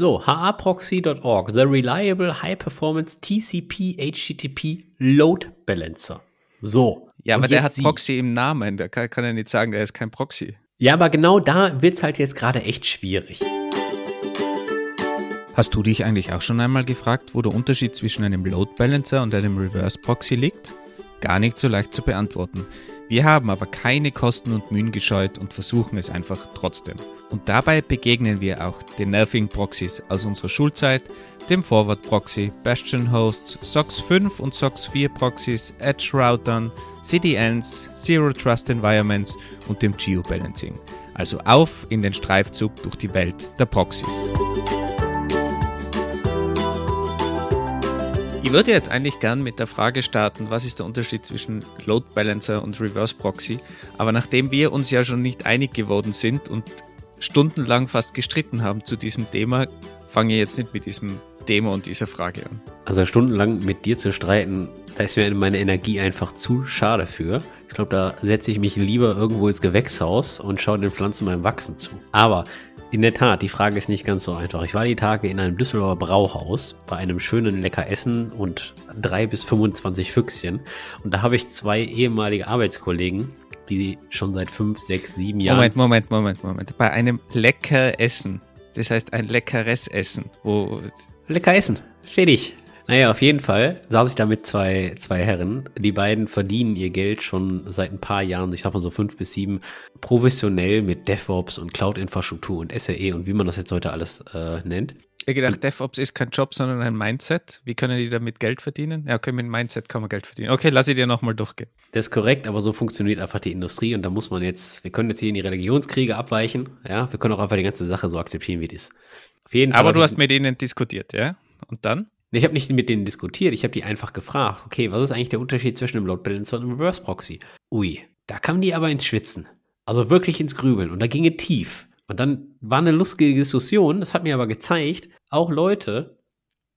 So, haproxy.org, the reliable high performance TCP HTTP Load Balancer. So. Ja, aber der jetzt hat Sie. Proxy im Namen. Der kann, kann ja nicht sagen, der ist kein Proxy. Ja, aber genau da wird's halt jetzt gerade echt schwierig. Hast du dich eigentlich auch schon einmal gefragt, wo der Unterschied zwischen einem Load Balancer und einem Reverse Proxy liegt? Gar nicht so leicht zu beantworten. Wir haben aber keine Kosten und Mühen gescheut und versuchen es einfach trotzdem. Und dabei begegnen wir auch den nervigen Proxys aus unserer Schulzeit, dem Forward Proxy, Bastion Hosts, SOX 5 und SOX 4 Proxys, Edge Routern, CDNs, Zero Trust Environments und dem Geobalancing. Also auf in den Streifzug durch die Welt der Proxys. Ich würde jetzt eigentlich gern mit der Frage starten, was ist der Unterschied zwischen Load Balancer und Reverse Proxy? Aber nachdem wir uns ja schon nicht einig geworden sind und stundenlang fast gestritten haben zu diesem Thema, fange ich jetzt nicht mit diesem Thema und dieser Frage an. Also stundenlang mit dir zu streiten, da ist mir meine Energie einfach zu schade für. Ich glaube, da setze ich mich lieber irgendwo ins Gewächshaus und schaue den Pflanzen beim Wachsen zu. Aber in der Tat, die Frage ist nicht ganz so einfach. Ich war die Tage in einem Düsseldorfer Brauhaus bei einem schönen lecker Essen und drei bis 25 Füchschen. Und da habe ich zwei ehemalige Arbeitskollegen, die schon seit fünf, sechs, sieben Jahren. Moment, Moment, Moment, Moment. Bei einem lecker Essen, das heißt ein leckeres Essen, wo Lecker essen. Schädig. Naja, auf jeden Fall saß ich da mit zwei, zwei Herren. Die beiden verdienen ihr Geld schon seit ein paar Jahren, ich sag mal so fünf bis sieben, professionell mit DevOps und Cloud-Infrastruktur und SRE und wie man das jetzt heute alles äh, nennt. ich gedacht, DevOps ist kein Job, sondern ein Mindset. Wie können die damit Geld verdienen? Ja, okay, mit Mindset kann man Geld verdienen. Okay, lass ich dir nochmal durchgehen. Das ist korrekt, aber so funktioniert einfach die Industrie und da muss man jetzt, wir können jetzt hier in die Religionskriege abweichen, ja, wir können auch einfach die ganze Sache so akzeptieren, wie die ist. Auf jeden Fall. Aber du hast mit ihnen diskutiert, ja? Und dann? Ich habe nicht mit denen diskutiert, ich habe die einfach gefragt, okay, was ist eigentlich der Unterschied zwischen einem Load Balancer und einem Reverse Proxy? Ui, da kamen die aber ins Schwitzen. Also wirklich ins Grübeln und da ging es tief. Und dann war eine lustige Diskussion, das hat mir aber gezeigt, auch Leute,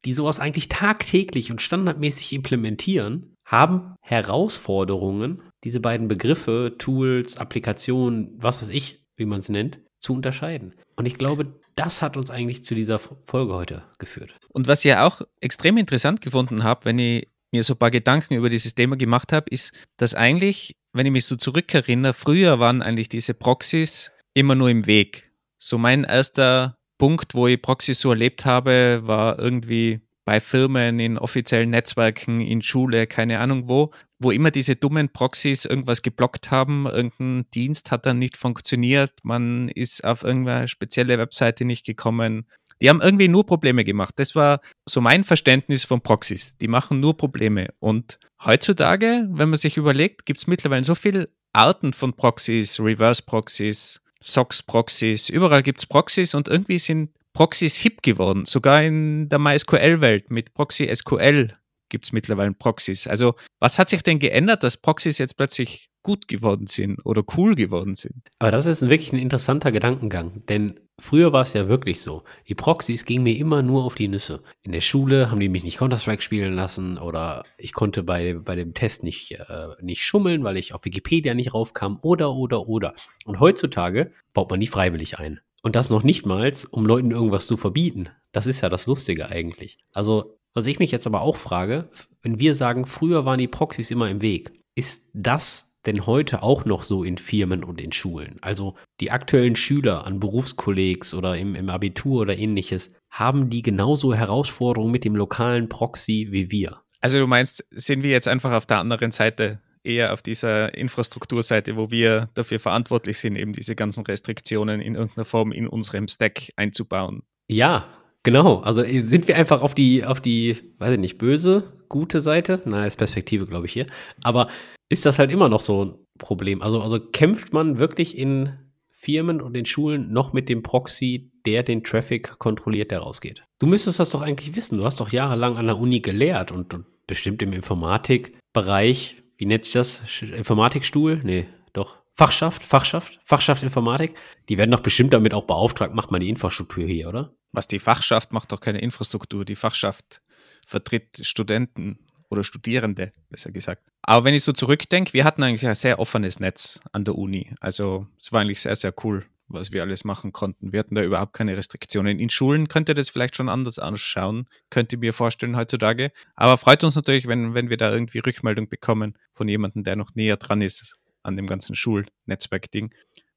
die sowas eigentlich tagtäglich und standardmäßig implementieren, haben Herausforderungen, diese beiden Begriffe, Tools, Applikationen, was weiß ich, wie man es nennt, zu unterscheiden. Und ich glaube, das hat uns eigentlich zu dieser Folge heute geführt. Und was ich ja auch extrem interessant gefunden habe, wenn ich mir so ein paar Gedanken über dieses Thema gemacht habe, ist, dass eigentlich, wenn ich mich so zurückerinnere, früher waren eigentlich diese Proxys immer nur im Weg. So mein erster Punkt, wo ich Proxys so erlebt habe, war irgendwie bei Firmen, in offiziellen Netzwerken, in Schule, keine Ahnung wo, wo immer diese dummen Proxys irgendwas geblockt haben, irgendein Dienst hat dann nicht funktioniert, man ist auf irgendeine spezielle Webseite nicht gekommen. Die haben irgendwie nur Probleme gemacht. Das war so mein Verständnis von Proxys. Die machen nur Probleme. Und heutzutage, wenn man sich überlegt, gibt es mittlerweile so viele Arten von Proxys, Reverse-Proxys, SOX-Proxys, überall gibt es Proxys und irgendwie sind Proxys hip geworden. Sogar in der MySQL-Welt mit Proxy SQL gibt es mittlerweile Proxys. Also was hat sich denn geändert, dass Proxys jetzt plötzlich gut geworden sind oder cool geworden sind? Aber das ist wirklich ein interessanter Gedankengang, denn früher war es ja wirklich so. Die Proxys gingen mir immer nur auf die Nüsse. In der Schule haben die mich nicht Counter-Strike spielen lassen oder ich konnte bei, bei dem Test nicht, äh, nicht schummeln, weil ich auf Wikipedia nicht raufkam oder, oder, oder. Und heutzutage baut man die freiwillig ein. Und das noch nicht mal, um Leuten irgendwas zu verbieten. Das ist ja das Lustige eigentlich. Also, was ich mich jetzt aber auch frage, wenn wir sagen, früher waren die Proxys immer im Weg, ist das denn heute auch noch so in Firmen und in Schulen? Also die aktuellen Schüler an Berufskollegs oder im, im Abitur oder ähnliches, haben die genauso Herausforderungen mit dem lokalen Proxy wie wir? Also du meinst, sind wir jetzt einfach auf der anderen Seite, eher auf dieser Infrastrukturseite, wo wir dafür verantwortlich sind, eben diese ganzen Restriktionen in irgendeiner Form in unserem Stack einzubauen? Ja, genau. Also sind wir einfach auf die, auf die, weiß ich nicht, böse, gute Seite? Na, ist Perspektive, glaube ich, hier. Aber ist das halt immer noch so ein Problem? Also, also kämpft man wirklich in Firmen und in Schulen noch mit dem Proxy, der den Traffic kontrolliert, der rausgeht? Du müsstest das doch eigentlich wissen. Du hast doch jahrelang an der Uni gelehrt und, und bestimmt im Informatikbereich, wie nennt sich das? Informatikstuhl? Nee, doch. Fachschaft, Fachschaft, Fachschaft Informatik. Die werden doch bestimmt damit auch beauftragt, macht mal die Infrastruktur hier, oder? Was die Fachschaft macht doch keine Infrastruktur. Die Fachschaft vertritt Studenten oder Studierende, besser gesagt. Aber wenn ich so zurückdenke, wir hatten eigentlich ein sehr offenes Netz an der Uni. Also es war eigentlich sehr, sehr cool. Was wir alles machen konnten. Wir hatten da überhaupt keine Restriktionen. In Schulen könnte das vielleicht schon anders ausschauen, könnte mir vorstellen heutzutage. Aber freut uns natürlich, wenn, wenn wir da irgendwie Rückmeldung bekommen von jemandem, der noch näher dran ist an dem ganzen Schulnetzwerk-Ding.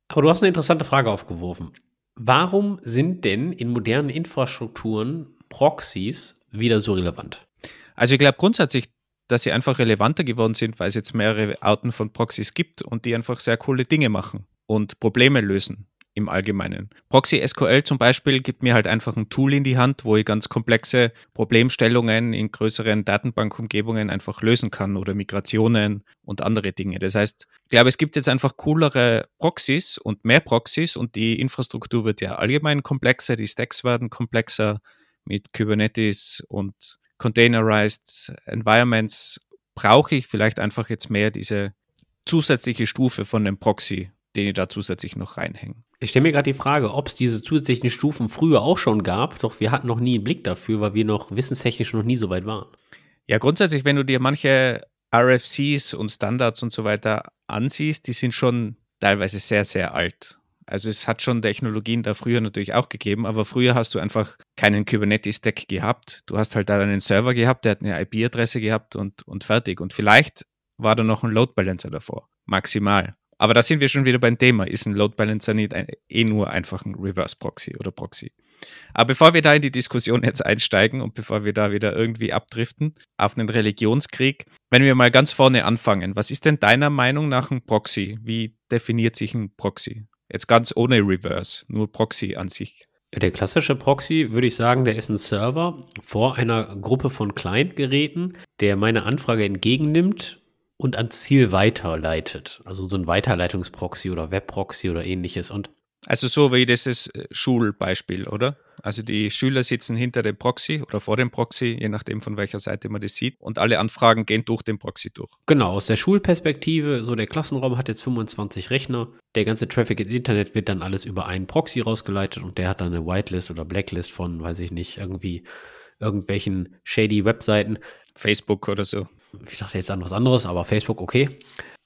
Aber du hast eine interessante Frage aufgeworfen. Warum sind denn in modernen Infrastrukturen Proxys wieder so relevant? Also ich glaube grundsätzlich, dass sie einfach relevanter geworden sind, weil es jetzt mehrere Arten von Proxys gibt und die einfach sehr coole Dinge machen und Probleme lösen im Allgemeinen. Proxy SQL zum Beispiel gibt mir halt einfach ein Tool in die Hand, wo ich ganz komplexe Problemstellungen in größeren Datenbankumgebungen einfach lösen kann oder Migrationen und andere Dinge. Das heißt, ich glaube, es gibt jetzt einfach coolere Proxys und mehr Proxys und die Infrastruktur wird ja allgemein komplexer, die Stacks werden komplexer mit Kubernetes und Containerized Environments. Brauche ich vielleicht einfach jetzt mehr diese zusätzliche Stufe von dem Proxy, den ich da zusätzlich noch reinhänge. Ich stelle mir gerade die Frage, ob es diese zusätzlichen Stufen früher auch schon gab, doch wir hatten noch nie einen Blick dafür, weil wir noch wissenstechnisch noch nie so weit waren. Ja, grundsätzlich, wenn du dir manche RFCs und Standards und so weiter ansiehst, die sind schon teilweise sehr, sehr alt. Also es hat schon Technologien da früher natürlich auch gegeben, aber früher hast du einfach keinen Kubernetes-Stack gehabt. Du hast halt da einen Server gehabt, der hat eine IP-Adresse gehabt und, und fertig. Und vielleicht war da noch ein Load Balancer davor. Maximal. Aber da sind wir schon wieder beim Thema. Ist ein Load Balancer nicht ein, eh nur einfach ein Reverse Proxy oder Proxy? Aber bevor wir da in die Diskussion jetzt einsteigen und bevor wir da wieder irgendwie abdriften auf einen Religionskrieg, wenn wir mal ganz vorne anfangen, was ist denn deiner Meinung nach ein Proxy? Wie definiert sich ein Proxy? Jetzt ganz ohne Reverse, nur Proxy an sich. Der klassische Proxy, würde ich sagen, der ist ein Server vor einer Gruppe von Client-Geräten, der meine Anfrage entgegennimmt und ans Ziel weiterleitet. Also so ein Weiterleitungsproxy oder Webproxy oder ähnliches. Und also so wie das ist äh, Schulbeispiel, oder? Also die Schüler sitzen hinter dem Proxy oder vor dem Proxy, je nachdem von welcher Seite man das sieht, und alle Anfragen gehen durch den Proxy durch. Genau, aus der Schulperspektive, so der Klassenraum hat jetzt 25 Rechner, der ganze Traffic ins Internet wird dann alles über einen Proxy rausgeleitet und der hat dann eine Whitelist oder Blacklist von, weiß ich nicht, irgendwie irgendwelchen shady Webseiten. Facebook oder so ich dachte jetzt an was anderes, aber Facebook, okay.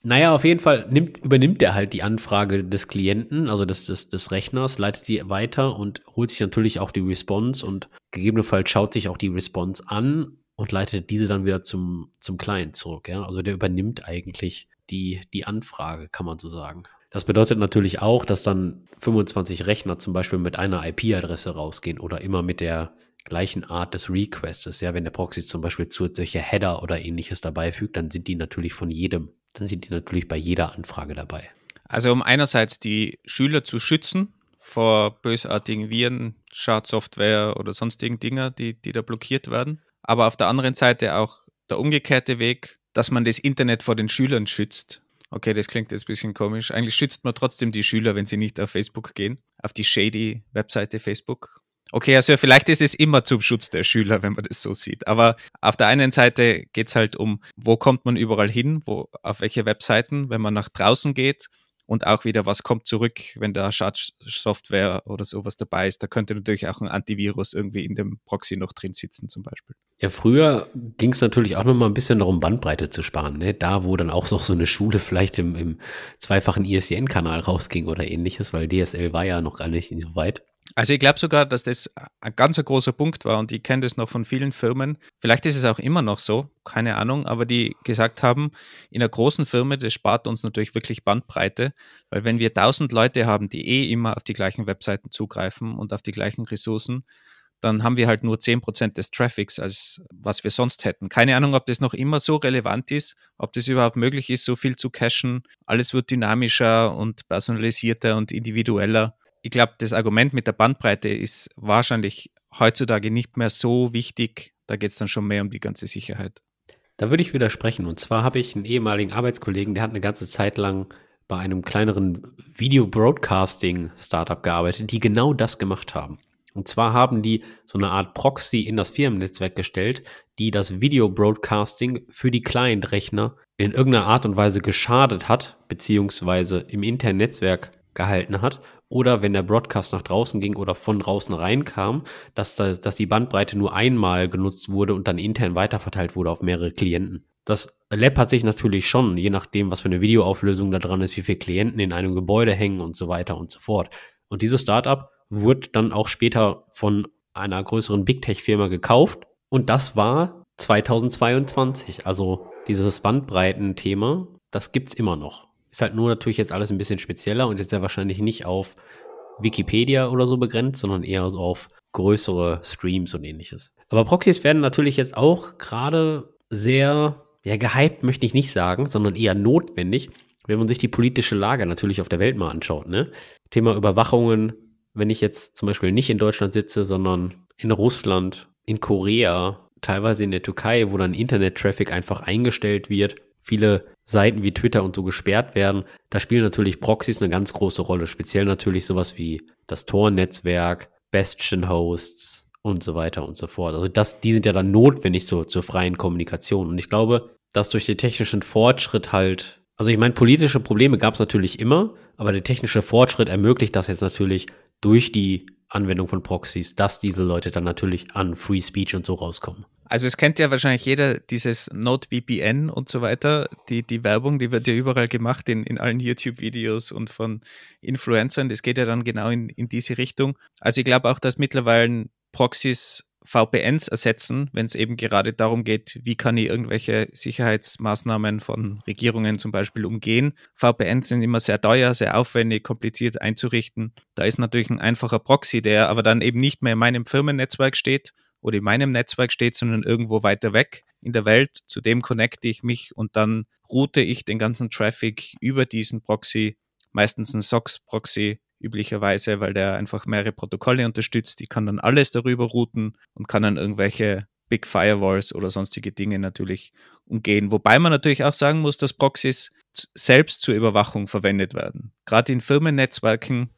Naja, auf jeden Fall nimmt, übernimmt er halt die Anfrage des Klienten, also des, des, des Rechners, leitet sie weiter und holt sich natürlich auch die Response und gegebenenfalls schaut sich auch die Response an und leitet diese dann wieder zum, zum Client zurück. Ja? Also der übernimmt eigentlich die, die Anfrage, kann man so sagen. Das bedeutet natürlich auch, dass dann 25 Rechner zum Beispiel mit einer IP-Adresse rausgehen oder immer mit der gleichen Art des Requests. Ja, wenn der Proxy zum Beispiel zusätzliche Header oder ähnliches dabei fügt, dann sind die natürlich von jedem, dann sind die natürlich bei jeder Anfrage dabei. Also um einerseits die Schüler zu schützen vor bösartigen Viren, Schadsoftware oder sonstigen Dinger, die, die da blockiert werden. Aber auf der anderen Seite auch der umgekehrte Weg, dass man das Internet vor den Schülern schützt. Okay, das klingt jetzt ein bisschen komisch. Eigentlich schützt man trotzdem die Schüler, wenn sie nicht auf Facebook gehen, auf die shady Webseite Facebook Okay, also vielleicht ist es immer zum Schutz der Schüler, wenn man das so sieht. Aber auf der einen Seite geht es halt um, wo kommt man überall hin, wo, auf welche Webseiten, wenn man nach draußen geht und auch wieder, was kommt zurück, wenn da Schadsoftware oder sowas dabei ist. Da könnte natürlich auch ein Antivirus irgendwie in dem Proxy noch drin sitzen, zum Beispiel. Ja, früher ging es natürlich auch noch mal ein bisschen darum, Bandbreite zu sparen. Ne? Da, wo dann auch noch so eine Schule vielleicht im, im zweifachen ISDN-Kanal rausging oder ähnliches, weil DSL war ja noch gar nicht so weit. Also ich glaube sogar, dass das ein ganz großer Punkt war und ich kenne das noch von vielen Firmen. Vielleicht ist es auch immer noch so, keine Ahnung, aber die gesagt haben, in einer großen Firma, das spart uns natürlich wirklich Bandbreite, weil wenn wir tausend Leute haben, die eh immer auf die gleichen Webseiten zugreifen und auf die gleichen Ressourcen, dann haben wir halt nur zehn Prozent des Traffics, als was wir sonst hätten. Keine Ahnung, ob das noch immer so relevant ist, ob das überhaupt möglich ist, so viel zu cachen. Alles wird dynamischer und personalisierter und individueller ich glaube, das Argument mit der Bandbreite ist wahrscheinlich heutzutage nicht mehr so wichtig. Da geht es dann schon mehr um die ganze Sicherheit. Da würde ich widersprechen. Und zwar habe ich einen ehemaligen Arbeitskollegen, der hat eine ganze Zeit lang bei einem kleineren Video-Broadcasting-Startup gearbeitet, die genau das gemacht haben. Und zwar haben die so eine Art Proxy in das Firmennetzwerk gestellt, die das Video-Broadcasting für die Client-Rechner in irgendeiner Art und Weise geschadet hat, beziehungsweise im internen Netzwerk gehalten hat oder wenn der Broadcast nach draußen ging oder von draußen reinkam, dass, da, dass die Bandbreite nur einmal genutzt wurde und dann intern weiterverteilt wurde auf mehrere Klienten. Das hat sich natürlich schon, je nachdem, was für eine Videoauflösung da dran ist, wie viele Klienten in einem Gebäude hängen und so weiter und so fort, Und dieses Startup wurde dann auch später von einer größeren Big Tech-Firma gekauft. Und das war 2022. Also dieses Bandbreiten-Thema, das gibt's immer noch. Ist halt nur natürlich jetzt alles ein bisschen spezieller und jetzt ja wahrscheinlich nicht auf Wikipedia oder so begrenzt, sondern eher so auf größere Streams und ähnliches. Aber Proxys werden natürlich jetzt auch gerade sehr, ja, gehypt möchte ich nicht sagen, sondern eher notwendig, wenn man sich die politische Lage natürlich auf der Welt mal anschaut. Ne? Thema Überwachungen, wenn ich jetzt zum Beispiel nicht in Deutschland sitze, sondern in Russland, in Korea, teilweise in der Türkei, wo dann Internet-Traffic einfach eingestellt wird, viele Seiten wie Twitter und so gesperrt werden, da spielen natürlich Proxys eine ganz große Rolle. Speziell natürlich sowas wie das Tor-Netzwerk, Bastion-Hosts und so weiter und so fort. Also das, die sind ja dann notwendig zur, zur freien Kommunikation. Und ich glaube, dass durch den technischen Fortschritt halt, also ich meine, politische Probleme gab es natürlich immer, aber der technische Fortschritt ermöglicht das jetzt natürlich durch die Anwendung von Proxys, dass diese Leute dann natürlich an Free Speech und so rauskommen. Also es kennt ja wahrscheinlich jeder dieses NodeVPN und so weiter. Die, die Werbung, die wird ja überall gemacht in, in allen YouTube-Videos und von Influencern. Das geht ja dann genau in, in diese Richtung. Also ich glaube auch, dass mittlerweile Proxys VPNs ersetzen, wenn es eben gerade darum geht, wie kann ich irgendwelche Sicherheitsmaßnahmen von Regierungen zum Beispiel umgehen. VPNs sind immer sehr teuer, sehr aufwendig, kompliziert einzurichten. Da ist natürlich ein einfacher Proxy, der aber dann eben nicht mehr in meinem Firmennetzwerk steht, oder in meinem Netzwerk steht, sondern irgendwo weiter weg in der Welt. Zu dem connecte ich mich und dann route ich den ganzen Traffic über diesen Proxy, meistens ein SOX-Proxy üblicherweise, weil der einfach mehrere Protokolle unterstützt. Ich kann dann alles darüber routen und kann dann irgendwelche Big Firewalls oder sonstige Dinge natürlich umgehen. Wobei man natürlich auch sagen muss, dass Proxys selbst zur Überwachung verwendet werden. Gerade in Firmennetzwerken,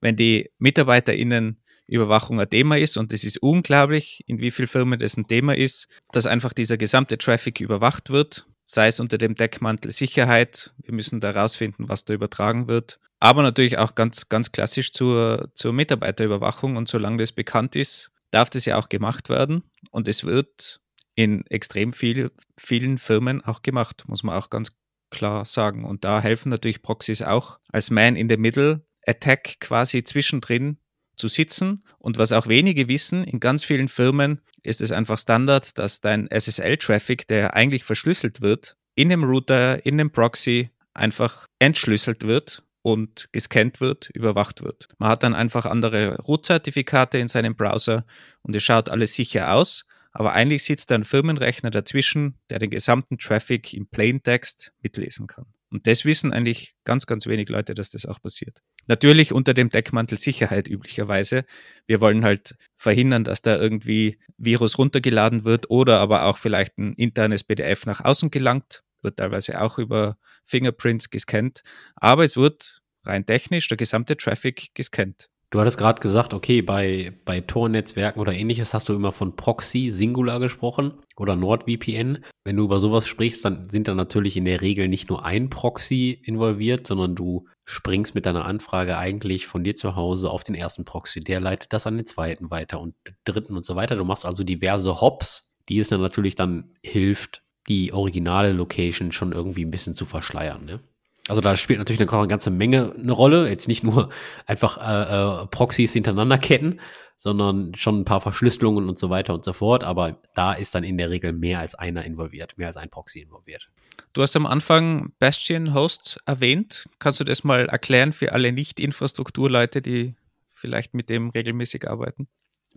wenn die MitarbeiterInnen Überwachung ein Thema ist und es ist unglaublich, in wie vielen Firmen das ein Thema ist, dass einfach dieser gesamte Traffic überwacht wird, sei es unter dem Deckmantel Sicherheit. Wir müssen da rausfinden, was da übertragen wird. Aber natürlich auch ganz, ganz klassisch zur, zur Mitarbeiterüberwachung und solange das bekannt ist, darf das ja auch gemacht werden und es wird in extrem viel, vielen Firmen auch gemacht, muss man auch ganz klar sagen. Und da helfen natürlich Proxys auch als Man in the Middle Attack quasi zwischendrin zu sitzen. Und was auch wenige wissen, in ganz vielen Firmen ist es einfach Standard, dass dein SSL-Traffic, der eigentlich verschlüsselt wird, in dem Router, in dem Proxy einfach entschlüsselt wird und gescannt wird, überwacht wird. Man hat dann einfach andere Root-Zertifikate in seinem Browser und es schaut alles sicher aus, aber eigentlich sitzt da ein Firmenrechner dazwischen, der den gesamten Traffic im Plaintext mitlesen kann. Und das wissen eigentlich ganz, ganz wenig Leute, dass das auch passiert. Natürlich unter dem Deckmantel Sicherheit üblicherweise. Wir wollen halt verhindern, dass da irgendwie Virus runtergeladen wird oder aber auch vielleicht ein internes PDF nach außen gelangt. Wird teilweise auch über Fingerprints gescannt. Aber es wird rein technisch der gesamte Traffic gescannt. Du hattest gerade gesagt, okay, bei, bei Tor-Netzwerken oder ähnliches hast du immer von Proxy Singular gesprochen oder NordVPN. Wenn du über sowas sprichst, dann sind da natürlich in der Regel nicht nur ein Proxy involviert, sondern du springst mit deiner Anfrage eigentlich von dir zu Hause auf den ersten Proxy. Der leitet das an den zweiten weiter und dritten und so weiter. Du machst also diverse Hops, die es dann natürlich dann hilft, die originale Location schon irgendwie ein bisschen zu verschleiern. Ne? Also da spielt natürlich eine, eine ganze Menge eine Rolle. Jetzt nicht nur einfach äh, äh, Proxys hintereinander ketten, sondern schon ein paar Verschlüsselungen und so weiter und so fort. Aber da ist dann in der Regel mehr als einer involviert, mehr als ein Proxy involviert. Du hast am Anfang Bastion Hosts erwähnt. Kannst du das mal erklären für alle Nicht-Infrastrukturleute, die vielleicht mit dem regelmäßig arbeiten?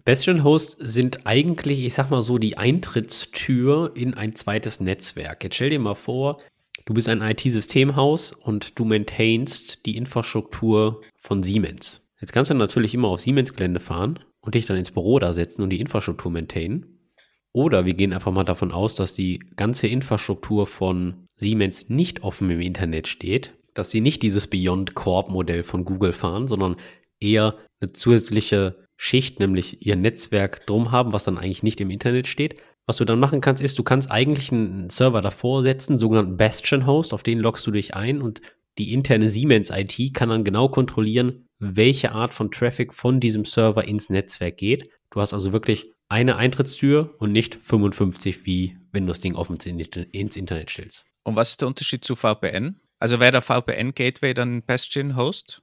Bastion Hosts sind eigentlich, ich sag mal so, die Eintrittstür in ein zweites Netzwerk. Jetzt stell dir mal vor, Du bist ein IT-Systemhaus und du maintainst die Infrastruktur von Siemens. Jetzt kannst du natürlich immer auf Siemens-Gelände fahren und dich dann ins Büro da setzen und die Infrastruktur maintainen. Oder wir gehen einfach mal davon aus, dass die ganze Infrastruktur von Siemens nicht offen im Internet steht, dass sie nicht dieses Beyond Corp-Modell von Google fahren, sondern eher eine zusätzliche Schicht, nämlich ihr Netzwerk drum haben, was dann eigentlich nicht im Internet steht, was du dann machen kannst, ist, du kannst eigentlich einen Server davor setzen, sogenannten Bastion-Host, auf den loggst du dich ein und die interne Siemens IT kann dann genau kontrollieren, welche Art von Traffic von diesem Server ins Netzwerk geht. Du hast also wirklich eine Eintrittstür und nicht 55, wie wenn du das Ding offen ins Internet stellst. Und was ist der Unterschied zu VPN? Also wäre der VPN-Gateway dann Bastion-Host?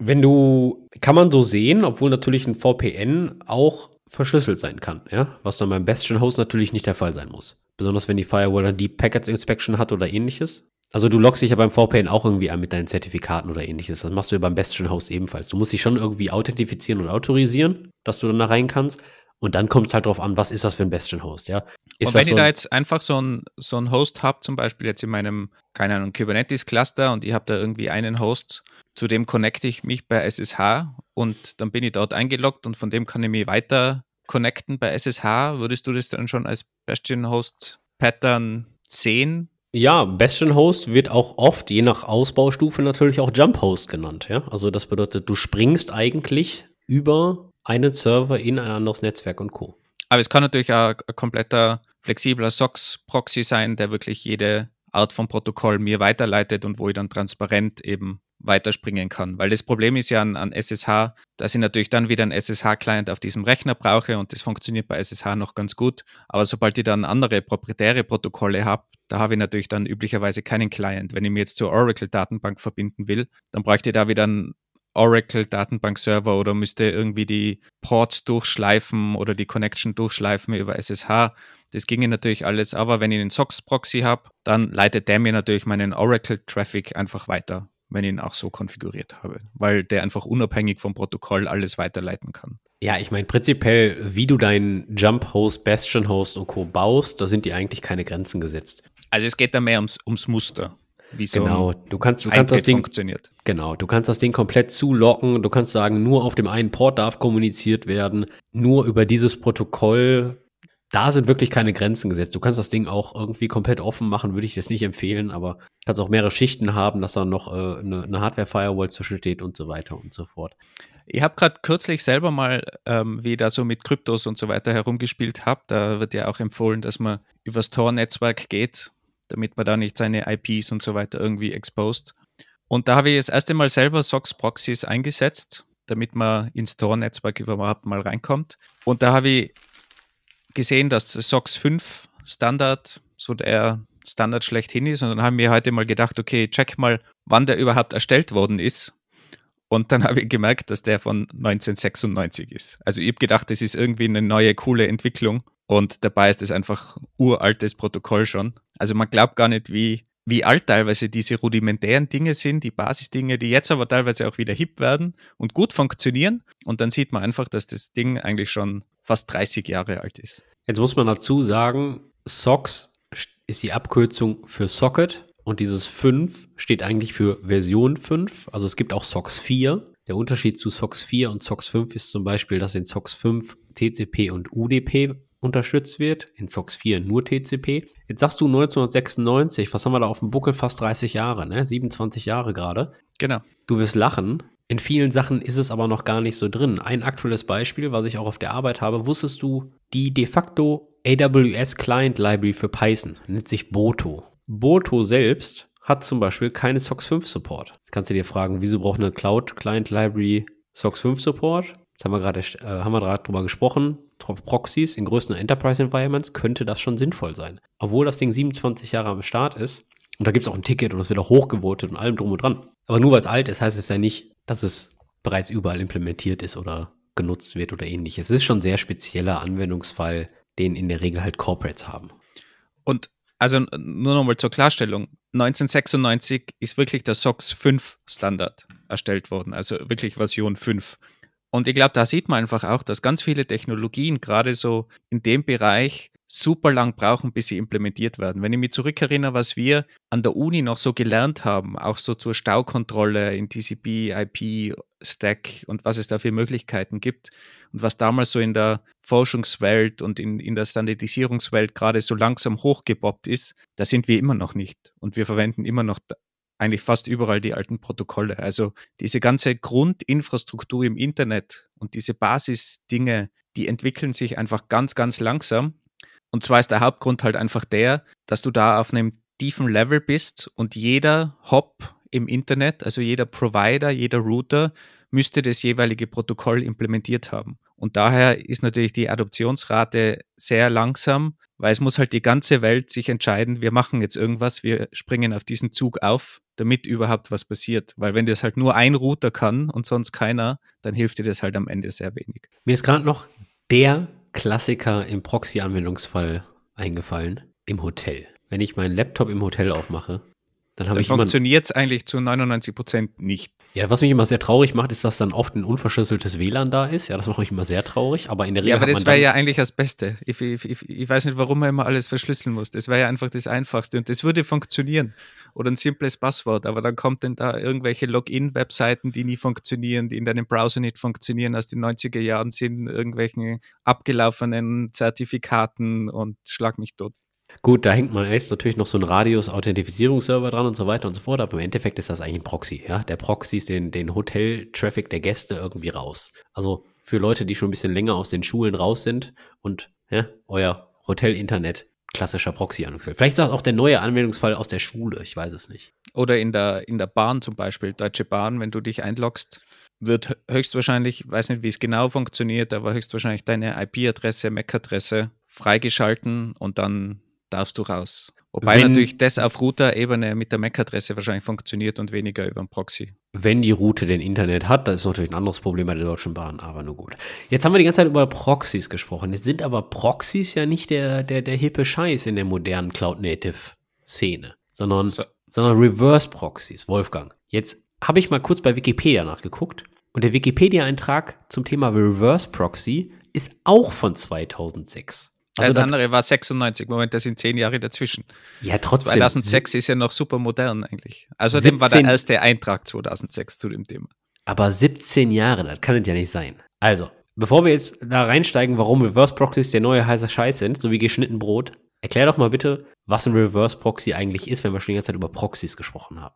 Wenn du, kann man so sehen, obwohl natürlich ein VPN auch verschlüsselt sein kann, ja, was dann beim Bastion Host natürlich nicht der Fall sein muss. Besonders wenn die Firewall dann Deep Packets Inspection hat oder ähnliches. Also du loggst dich ja beim VPN auch irgendwie an mit deinen Zertifikaten oder ähnliches. Das machst du ja beim Bastion Host ebenfalls. Du musst dich schon irgendwie authentifizieren und autorisieren, dass du dann da rein kannst. Und dann kommt es halt drauf an, was ist das für ein Bastion-Host, ja? Ist und wenn so ich da jetzt einfach so ein, so ein Host habe, zum Beispiel jetzt in meinem, keine Ahnung, Kubernetes-Cluster und ich habe da irgendwie einen Host, zu dem connecte ich mich bei SSH und dann bin ich dort eingeloggt und von dem kann ich mich weiter connecten bei SSH. Würdest du das dann schon als Bastion-Host-Pattern sehen? Ja, Bastion Host wird auch oft, je nach Ausbaustufe, natürlich auch Jump Host genannt. Ja? Also das bedeutet, du springst eigentlich über einen Server in ein anderes Netzwerk und Co. Aber es kann natürlich auch ein kompletter flexibler SOX-Proxy sein, der wirklich jede Art von Protokoll mir weiterleitet und wo ich dann transparent eben weiterspringen kann. Weil das Problem ist ja an, an SSH, dass ich natürlich dann wieder einen SSH-Client auf diesem Rechner brauche und das funktioniert bei SSH noch ganz gut. Aber sobald ich dann andere proprietäre Protokolle habe, da habe ich natürlich dann üblicherweise keinen Client. Wenn ich mir jetzt zur Oracle-Datenbank verbinden will, dann bräuchte ich da wieder einen Oracle-Datenbank-Server oder müsste irgendwie die Ports durchschleifen oder die Connection durchschleifen über SSH. Das ginge natürlich alles, aber wenn ich einen SOX-Proxy habe, dann leitet der mir natürlich meinen Oracle-Traffic einfach weiter wenn ich ihn auch so konfiguriert habe, weil der einfach unabhängig vom Protokoll alles weiterleiten kann. Ja, ich meine prinzipiell, wie du deinen Jump-Host, Bastion-Host und Co. baust, da sind dir eigentlich keine Grenzen gesetzt. Also es geht da mehr ums, ums Muster. Wie so genau, du kannst, du kannst das Ding funktioniert. Genau, du kannst das Ding komplett zulocken. Du kannst sagen, nur auf dem einen Port darf kommuniziert werden, nur über dieses Protokoll da sind wirklich keine Grenzen gesetzt. Du kannst das Ding auch irgendwie komplett offen machen, würde ich jetzt nicht empfehlen, aber kannst auch mehrere Schichten haben, dass da noch äh, eine, eine Hardware-Firewall zwischensteht und so weiter und so fort. Ich habe gerade kürzlich selber mal, ähm, wie ich da so mit Kryptos und so weiter herumgespielt habe, da wird ja auch empfohlen, dass man übers Tor-Netzwerk geht, damit man da nicht seine IPs und so weiter irgendwie exposed. Und da habe ich das erste Mal selber SOX-Proxys eingesetzt, damit man ins Tor-Netzwerk überhaupt mal reinkommt. Und da habe ich gesehen, dass SOX 5 Standard so der Standard schlechthin ist. Und dann haben wir heute mal gedacht, okay, check mal, wann der überhaupt erstellt worden ist. Und dann habe ich gemerkt, dass der von 1996 ist. Also ich habe gedacht, das ist irgendwie eine neue, coole Entwicklung. Und dabei ist es einfach uraltes Protokoll schon. Also man glaubt gar nicht, wie, wie alt teilweise diese rudimentären Dinge sind, die Basisdinge, die jetzt aber teilweise auch wieder hip werden und gut funktionieren. Und dann sieht man einfach, dass das Ding eigentlich schon fast 30 Jahre alt ist. Jetzt muss man dazu sagen, SOX ist die Abkürzung für Socket und dieses 5 steht eigentlich für Version 5. Also es gibt auch SOX 4. Der Unterschied zu SOX 4 und SOX 5 ist zum Beispiel, dass in SOX 5 TCP und UDP unterstützt wird, in SOX 4 nur TCP. Jetzt sagst du 1996, was haben wir da auf dem Buckel? Fast 30 Jahre, ne? 27 Jahre gerade. Genau. Du wirst lachen. In vielen Sachen ist es aber noch gar nicht so drin. Ein aktuelles Beispiel, was ich auch auf der Arbeit habe, wusstest du, die de facto AWS Client Library für Python nennt sich Boto. Boto selbst hat zum Beispiel keine SOX 5 Support. Jetzt kannst du dir fragen, wieso braucht eine Cloud Client Library SOX 5 Support? Jetzt haben wir gerade äh, drüber gesprochen. Proxys in größeren Enterprise Environments könnte das schon sinnvoll sein. Obwohl das Ding 27 Jahre am Start ist und da gibt es auch ein Ticket und es wird auch hochgevotet und allem drum und dran. Aber nur weil es alt ist, heißt es ja nicht, dass es bereits überall implementiert ist oder genutzt wird oder ähnliches. Es ist schon ein sehr spezieller Anwendungsfall, den in der Regel halt Corporates haben. Und also nur nochmal zur Klarstellung. 1996 ist wirklich der SOX 5 Standard erstellt worden, also wirklich Version 5. Und ich glaube, da sieht man einfach auch, dass ganz viele Technologien gerade so in dem Bereich super lang brauchen, bis sie implementiert werden. Wenn ich mich zurückerinnere, was wir an der Uni noch so gelernt haben, auch so zur Staukontrolle in TCP, IP, Stack und was es da für Möglichkeiten gibt und was damals so in der Forschungswelt und in, in der Standardisierungswelt gerade so langsam hochgeboppt ist, da sind wir immer noch nicht. Und wir verwenden immer noch eigentlich fast überall die alten Protokolle. Also diese ganze Grundinfrastruktur im Internet und diese Basisdinge, die entwickeln sich einfach ganz, ganz langsam und zwar ist der Hauptgrund halt einfach der, dass du da auf einem tiefen Level bist und jeder Hop im Internet, also jeder Provider, jeder Router, müsste das jeweilige Protokoll implementiert haben. Und daher ist natürlich die Adoptionsrate sehr langsam, weil es muss halt die ganze Welt sich entscheiden, wir machen jetzt irgendwas, wir springen auf diesen Zug auf, damit überhaupt was passiert. Weil wenn das halt nur ein Router kann und sonst keiner, dann hilft dir das halt am Ende sehr wenig. Mir ist gerade noch der Klassiker im Proxy-Anwendungsfall eingefallen. Im Hotel. Wenn ich meinen Laptop im Hotel aufmache, dann ich funktioniert es eigentlich zu 99 Prozent nicht. Ja, was mich immer sehr traurig macht, ist, dass dann oft ein unverschlüsseltes WLAN da ist. Ja, das macht mich immer sehr traurig, aber in der Regel. Ja, aber das wäre ja eigentlich das Beste. Ich, ich, ich, ich, weiß nicht, warum man immer alles verschlüsseln muss. Das wäre ja einfach das Einfachste und das würde funktionieren. Oder ein simples Passwort, aber dann kommt denn da irgendwelche Login-Webseiten, die nie funktionieren, die in deinem Browser nicht funktionieren, aus den 90er Jahren sind, irgendwelchen abgelaufenen Zertifikaten und schlag mich tot. Gut, da hängt man erst natürlich noch so ein Radius-Authentifizierungsserver dran und so weiter und so fort, aber im Endeffekt ist das eigentlich ein Proxy, ja. Der Proxy ist den, den Hotel-Traffic der Gäste irgendwie raus. Also für Leute, die schon ein bisschen länger aus den Schulen raus sind und ja, euer Hotel-Internet klassischer Proxy-Anwendungsfall. Vielleicht ist das auch der neue Anwendungsfall aus der Schule, ich weiß es nicht. Oder in der, in der Bahn zum Beispiel, Deutsche Bahn, wenn du dich einloggst, wird höchstwahrscheinlich, weiß nicht, wie es genau funktioniert, aber höchstwahrscheinlich deine IP-Adresse, MAC-Adresse freigeschalten und dann darfst du raus. Wobei wenn, natürlich das auf Router-Ebene mit der MAC-Adresse wahrscheinlich funktioniert und weniger über einen Proxy. Wenn die Route den Internet hat, das ist natürlich ein anderes Problem bei der Deutschen Bahn, aber nur gut. Jetzt haben wir die ganze Zeit über Proxys gesprochen. Jetzt sind aber Proxys ja nicht der, der, der hippe Scheiß in der modernen Cloud-Native-Szene, sondern, so. sondern Reverse-Proxys. Wolfgang, jetzt habe ich mal kurz bei Wikipedia nachgeguckt und der Wikipedia-Eintrag zum Thema Reverse Proxy ist auch von 2006. Also das andere war 96. Moment, das sind zehn Jahre dazwischen. Ja, trotzdem. 2006 ist ja noch super modern eigentlich. Außerdem 17, war der erste Eintrag 2006 zu dem Thema. Aber 17 Jahre, das kann es ja nicht sein. Also, bevor wir jetzt da reinsteigen, warum Reverse Proxys der neue heiße Scheiß sind, so wie geschnitten Brot, erklär doch mal bitte, was ein Reverse Proxy eigentlich ist, wenn wir schon die ganze Zeit über Proxys gesprochen haben.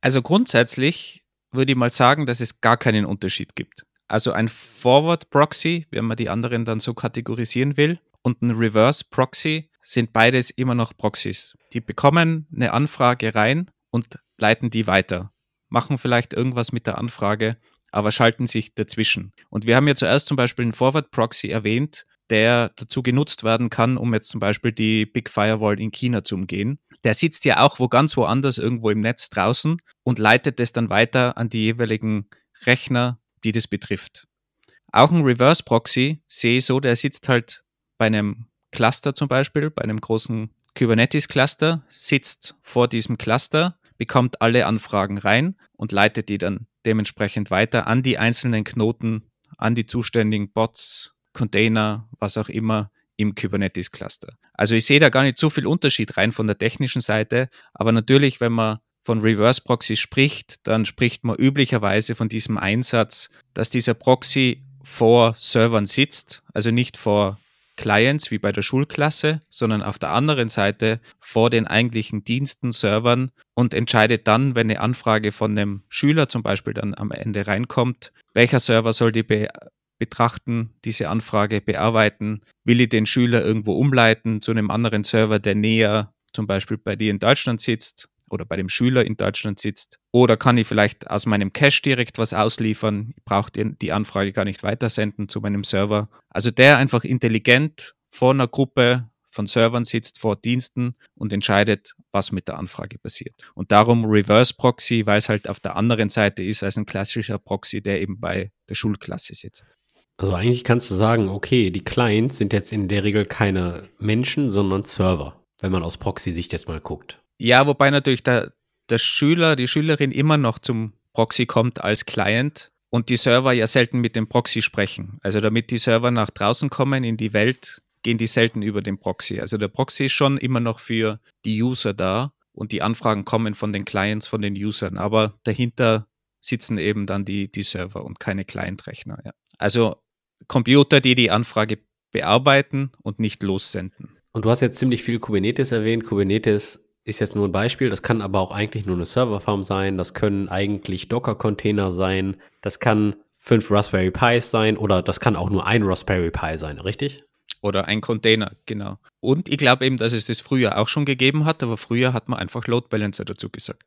Also grundsätzlich würde ich mal sagen, dass es gar keinen Unterschied gibt. Also ein Forward Proxy, wenn man die anderen dann so kategorisieren will, und ein Reverse Proxy sind beides immer noch Proxys. Die bekommen eine Anfrage rein und leiten die weiter, machen vielleicht irgendwas mit der Anfrage, aber schalten sich dazwischen. Und wir haben ja zuerst zum Beispiel einen Forward Proxy erwähnt, der dazu genutzt werden kann, um jetzt zum Beispiel die Big Firewall in China zu umgehen. Der sitzt ja auch wo ganz woanders irgendwo im Netz draußen und leitet das dann weiter an die jeweiligen Rechner, die das betrifft. Auch ein Reverse Proxy sehe ich so, der sitzt halt bei einem Cluster zum Beispiel, bei einem großen Kubernetes-Cluster, sitzt vor diesem Cluster, bekommt alle Anfragen rein und leitet die dann dementsprechend weiter an die einzelnen Knoten, an die zuständigen Bots, Container, was auch immer im Kubernetes-Cluster. Also ich sehe da gar nicht so viel Unterschied rein von der technischen Seite, aber natürlich, wenn man von Reverse Proxy spricht, dann spricht man üblicherweise von diesem Einsatz, dass dieser Proxy vor Servern sitzt, also nicht vor Clients wie bei der Schulklasse, sondern auf der anderen Seite vor den eigentlichen Diensten, Servern und entscheidet dann, wenn eine Anfrage von einem Schüler zum Beispiel dann am Ende reinkommt, welcher Server soll die be betrachten, diese Anfrage bearbeiten, will ich den Schüler irgendwo umleiten zu einem anderen Server, der näher zum Beispiel bei dir in Deutschland sitzt oder bei dem Schüler in Deutschland sitzt. Oder kann ich vielleicht aus meinem Cache direkt was ausliefern? Ich brauche die Anfrage gar nicht weitersenden zu meinem Server. Also der einfach intelligent vor einer Gruppe von Servern sitzt, vor Diensten und entscheidet, was mit der Anfrage passiert. Und darum Reverse Proxy, weil es halt auf der anderen Seite ist als ein klassischer Proxy, der eben bei der Schulklasse sitzt. Also eigentlich kannst du sagen, okay, die Clients sind jetzt in der Regel keine Menschen, sondern Server, wenn man aus Proxy-Sicht jetzt mal guckt. Ja, wobei natürlich der, der Schüler, die Schülerin immer noch zum Proxy kommt als Client und die Server ja selten mit dem Proxy sprechen. Also damit die Server nach draußen kommen in die Welt, gehen die selten über den Proxy. Also der Proxy ist schon immer noch für die User da und die Anfragen kommen von den Clients, von den Usern. Aber dahinter sitzen eben dann die, die Server und keine Client-Rechner. Ja. Also Computer, die die Anfrage bearbeiten und nicht lossenden. Und du hast jetzt ziemlich viel Kubernetes erwähnt. Kubernetes ist jetzt nur ein Beispiel, das kann aber auch eigentlich nur eine Serverfarm sein, das können eigentlich Docker-Container sein, das kann fünf Raspberry Pis sein oder das kann auch nur ein Raspberry Pi sein, richtig? Oder ein Container, genau. Und ich glaube eben, dass es das früher auch schon gegeben hat, aber früher hat man einfach Load Balancer dazu gesagt.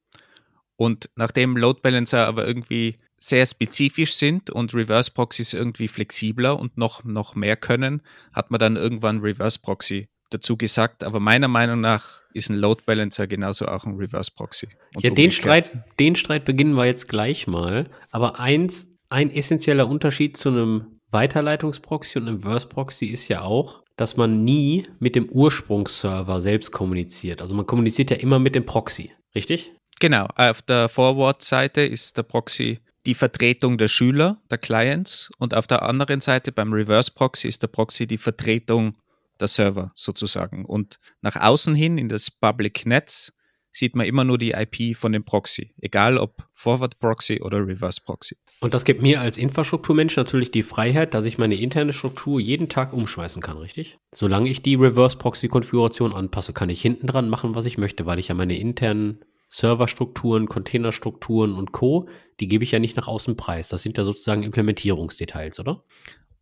Und nachdem Load Balancer aber irgendwie sehr spezifisch sind und Reverse Proxys irgendwie flexibler und noch, noch mehr können, hat man dann irgendwann Reverse Proxy dazu gesagt, aber meiner Meinung nach ist ein Load Balancer genauso auch ein Reverse Proxy. ja, den Streit, den Streit beginnen wir jetzt gleich mal. Aber eins, ein essentieller Unterschied zu einem Weiterleitungsproxy und einem Verse Proxy ist ja auch, dass man nie mit dem Ursprungsserver selbst kommuniziert. Also man kommuniziert ja immer mit dem Proxy, richtig? Genau, auf der Forward-Seite ist der Proxy die Vertretung der Schüler, der Clients und auf der anderen Seite beim Reverse Proxy ist der Proxy die Vertretung der Server sozusagen. Und nach außen hin in das Public Netz sieht man immer nur die IP von dem Proxy, egal ob Forward Proxy oder Reverse Proxy. Und das gibt mir als Infrastrukturmensch natürlich die Freiheit, dass ich meine interne Struktur jeden Tag umschmeißen kann, richtig? Solange ich die Reverse Proxy Konfiguration anpasse, kann ich hinten dran machen, was ich möchte, weil ich ja meine internen Serverstrukturen, Containerstrukturen und Co., die gebe ich ja nicht nach außen preis. Das sind ja sozusagen Implementierungsdetails, oder?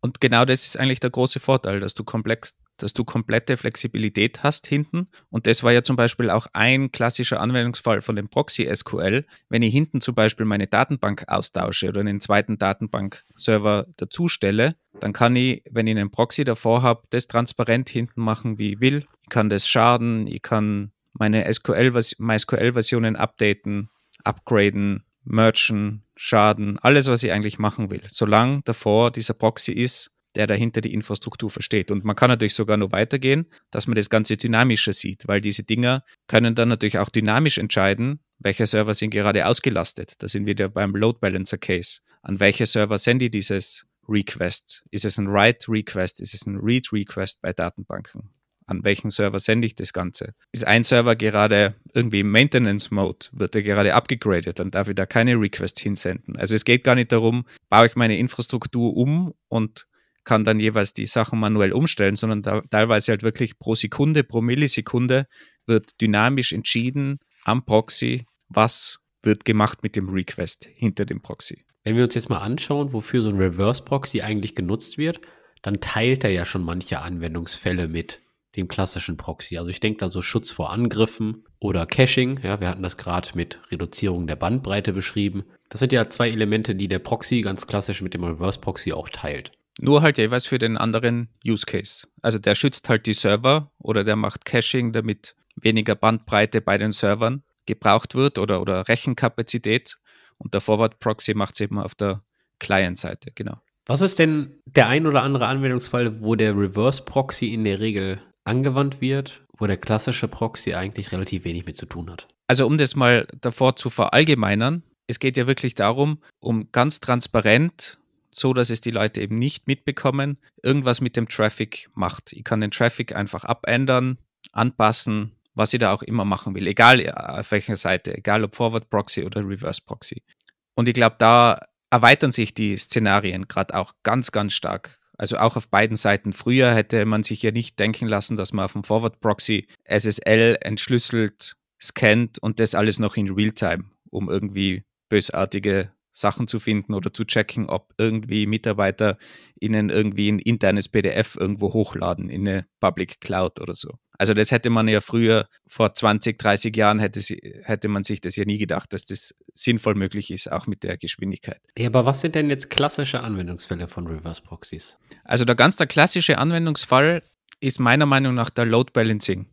Und genau das ist eigentlich der große Vorteil, dass du komplex, dass du komplette Flexibilität hast hinten. Und das war ja zum Beispiel auch ein klassischer Anwendungsfall von dem Proxy SQL. Wenn ich hinten zum Beispiel meine Datenbank austausche oder einen zweiten Datenbank-Server dazustelle, dann kann ich, wenn ich einen Proxy davor habe, das transparent hinten machen, wie ich will. Ich kann das schaden, ich kann meine SQL, MySQL-Versionen updaten, upgraden, merchen, schaden, alles, was ich eigentlich machen will, solange davor dieser Proxy ist, der dahinter die Infrastruktur versteht. Und man kann natürlich sogar noch weitergehen, dass man das Ganze dynamischer sieht, weil diese Dinger können dann natürlich auch dynamisch entscheiden, welche Server sind gerade ausgelastet. Da sind wir wieder beim Load Balancer Case. An welche Server sende ich dieses Request? Ist es ein Write Request? Ist es ein Read Request bei Datenbanken? an welchen Server sende ich das Ganze. Ist ein Server gerade irgendwie im Maintenance Mode, wird er gerade abgegradet, dann darf ich da keine Requests hinsenden. Also es geht gar nicht darum, baue ich meine Infrastruktur um und kann dann jeweils die Sachen manuell umstellen, sondern da, teilweise halt wirklich pro Sekunde, pro Millisekunde wird dynamisch entschieden am Proxy, was wird gemacht mit dem Request hinter dem Proxy. Wenn wir uns jetzt mal anschauen, wofür so ein Reverse Proxy eigentlich genutzt wird, dann teilt er ja schon manche Anwendungsfälle mit dem klassischen Proxy. Also ich denke da so Schutz vor Angriffen oder Caching. Ja, wir hatten das gerade mit Reduzierung der Bandbreite beschrieben. Das sind ja zwei Elemente, die der Proxy ganz klassisch mit dem Reverse Proxy auch teilt. Nur halt jeweils für den anderen Use Case. Also der schützt halt die Server oder der macht Caching, damit weniger Bandbreite bei den Servern gebraucht wird oder, oder Rechenkapazität. Und der Forward Proxy macht es eben auf der Client-Seite, genau. Was ist denn der ein oder andere Anwendungsfall, wo der Reverse Proxy in der Regel angewandt wird, wo der klassische Proxy eigentlich relativ wenig mit zu tun hat. Also um das mal davor zu verallgemeinern, es geht ja wirklich darum, um ganz transparent, so dass es die Leute eben nicht mitbekommen, irgendwas mit dem Traffic macht. Ich kann den Traffic einfach abändern, anpassen, was ich da auch immer machen will, egal äh, auf welcher Seite, egal ob Forward Proxy oder Reverse Proxy. Und ich glaube, da erweitern sich die Szenarien gerade auch ganz, ganz stark. Also auch auf beiden Seiten. Früher hätte man sich ja nicht denken lassen, dass man auf dem Forward Proxy SSL entschlüsselt, scannt und das alles noch in Realtime, um irgendwie bösartige Sachen zu finden oder zu checken, ob irgendwie Mitarbeiter ihnen irgendwie ein internes PDF irgendwo hochladen in eine Public Cloud oder so. Also das hätte man ja früher, vor 20, 30 Jahren hätte, sie, hätte man sich das ja nie gedacht, dass das sinnvoll möglich ist, auch mit der Geschwindigkeit. Ja, aber was sind denn jetzt klassische Anwendungsfälle von Reverse Proxies? Also der ganz der klassische Anwendungsfall ist meiner Meinung nach der Load Balancing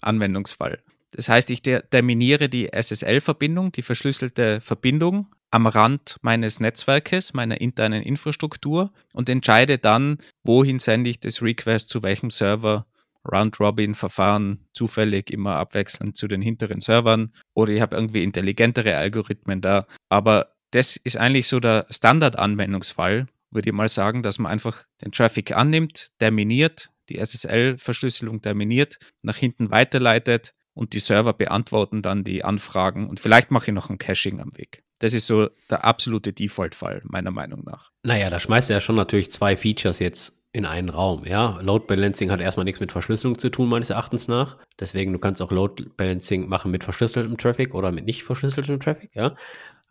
Anwendungsfall. Das heißt, ich terminiere die SSL-Verbindung, die verschlüsselte Verbindung am Rand meines Netzwerkes, meiner internen Infrastruktur und entscheide dann, wohin sende ich das Request zu welchem Server Round-Robin-Verfahren zufällig immer abwechselnd zu den hinteren Servern oder ich habe irgendwie intelligentere Algorithmen da. Aber das ist eigentlich so der Standard-Anwendungsfall, würde ich mal sagen, dass man einfach den Traffic annimmt, terminiert, die SSL-Verschlüsselung terminiert, nach hinten weiterleitet und die Server beantworten dann die Anfragen und vielleicht mache ich noch ein Caching am Weg. Das ist so der absolute Default-Fall, meiner Meinung nach. Naja, da schmeißt er ja schon natürlich zwei Features jetzt in einen Raum. Ja, Load Balancing hat erstmal nichts mit Verschlüsselung zu tun, meines Erachtens nach. Deswegen, du kannst auch Load Balancing machen mit verschlüsseltem Traffic oder mit nicht verschlüsseltem Traffic, ja.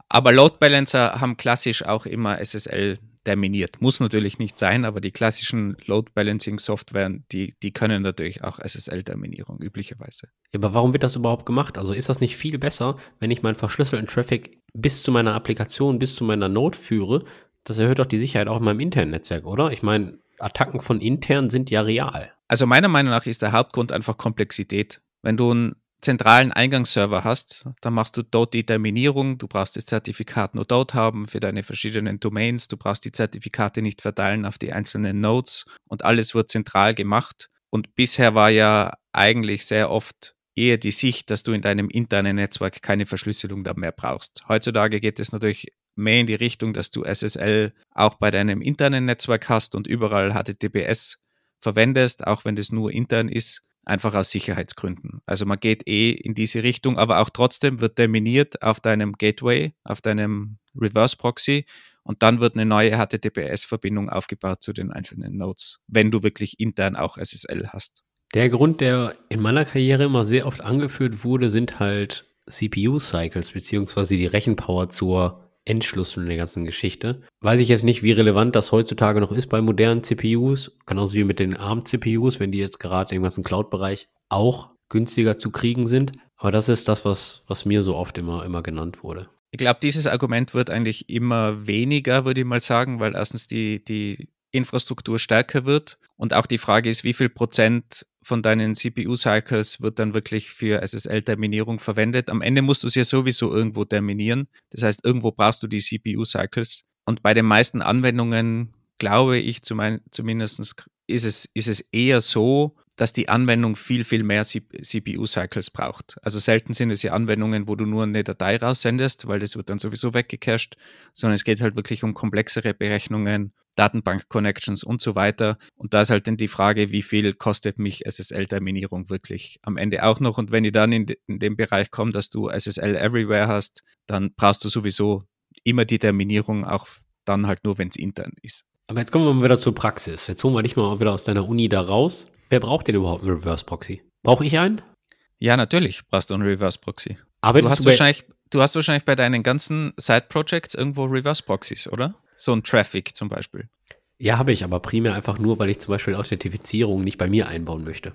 Aber Load Balancer haben klassisch auch immer SSL terminiert. Muss natürlich nicht sein, aber die klassischen Load Balancing Software, die, die können natürlich auch SSL-Terminierung üblicherweise. Ja, aber warum wird das überhaupt gemacht? Also ist das nicht viel besser, wenn ich meinen verschlüsselten Traffic bis zu meiner Applikation, bis zu meiner Node führe? Das erhöht doch die Sicherheit auch in meinem internen Netzwerk, oder? Ich meine, Attacken von intern sind ja real. Also meiner Meinung nach ist der Hauptgrund einfach Komplexität. Wenn du einen zentralen Eingangsserver hast, dann machst du dort die Terminierung, du brauchst das Zertifikat nur dort haben für deine verschiedenen Domains, du brauchst die Zertifikate nicht verteilen auf die einzelnen Nodes und alles wird zentral gemacht. Und bisher war ja eigentlich sehr oft eher die Sicht, dass du in deinem internen Netzwerk keine Verschlüsselung da mehr brauchst. Heutzutage geht es natürlich mehr in die Richtung, dass du SSL auch bei deinem internen Netzwerk hast und überall HTTPS verwendest, auch wenn das nur intern ist, einfach aus Sicherheitsgründen. Also man geht eh in diese Richtung, aber auch trotzdem wird terminiert auf deinem Gateway, auf deinem Reverse Proxy und dann wird eine neue HTTPS-Verbindung aufgebaut zu den einzelnen Nodes, wenn du wirklich intern auch SSL hast. Der Grund, der in meiner Karriere immer sehr oft angeführt wurde, sind halt CPU-Cycles, beziehungsweise die Rechenpower zur Entschlüsselung der ganzen Geschichte. Weiß ich jetzt nicht, wie relevant das heutzutage noch ist bei modernen CPUs, genauso wie mit den ARM-CPUs, wenn die jetzt gerade im ganzen Cloud-Bereich auch günstiger zu kriegen sind. Aber das ist das, was, was mir so oft immer, immer genannt wurde. Ich glaube, dieses Argument wird eigentlich immer weniger, würde ich mal sagen, weil erstens die, die Infrastruktur stärker wird und auch die Frage ist, wie viel Prozent von deinen CPU-Cycles wird dann wirklich für SSL-Terminierung verwendet. Am Ende musst du es ja sowieso irgendwo terminieren. Das heißt, irgendwo brauchst du die CPU-Cycles. Und bei den meisten Anwendungen, glaube ich zumindest, ist es, ist es eher so, dass die Anwendung viel, viel mehr CPU-Cycles braucht. Also selten sind es ja Anwendungen, wo du nur eine Datei raussendest, weil das wird dann sowieso weggecached, sondern es geht halt wirklich um komplexere Berechnungen, Datenbank-Connections und so weiter. Und da ist halt dann die Frage, wie viel kostet mich SSL-Terminierung wirklich am Ende auch noch. Und wenn ich dann in, in den Bereich komme, dass du SSL Everywhere hast, dann brauchst du sowieso immer die Terminierung, auch dann halt nur, wenn es intern ist. Aber jetzt kommen wir mal wieder zur Praxis. Jetzt holen wir dich mal wieder aus deiner Uni da raus. Wer braucht denn überhaupt einen Reverse Proxy? Brauche ich einen? Ja, natürlich brauchst du einen Reverse Proxy. Aber du hast du wahrscheinlich, du hast wahrscheinlich bei deinen ganzen Side Projects irgendwo Reverse Proxys, oder? So ein Traffic zum Beispiel. Ja, habe ich, aber primär einfach nur, weil ich zum Beispiel Authentifizierung nicht bei mir einbauen möchte.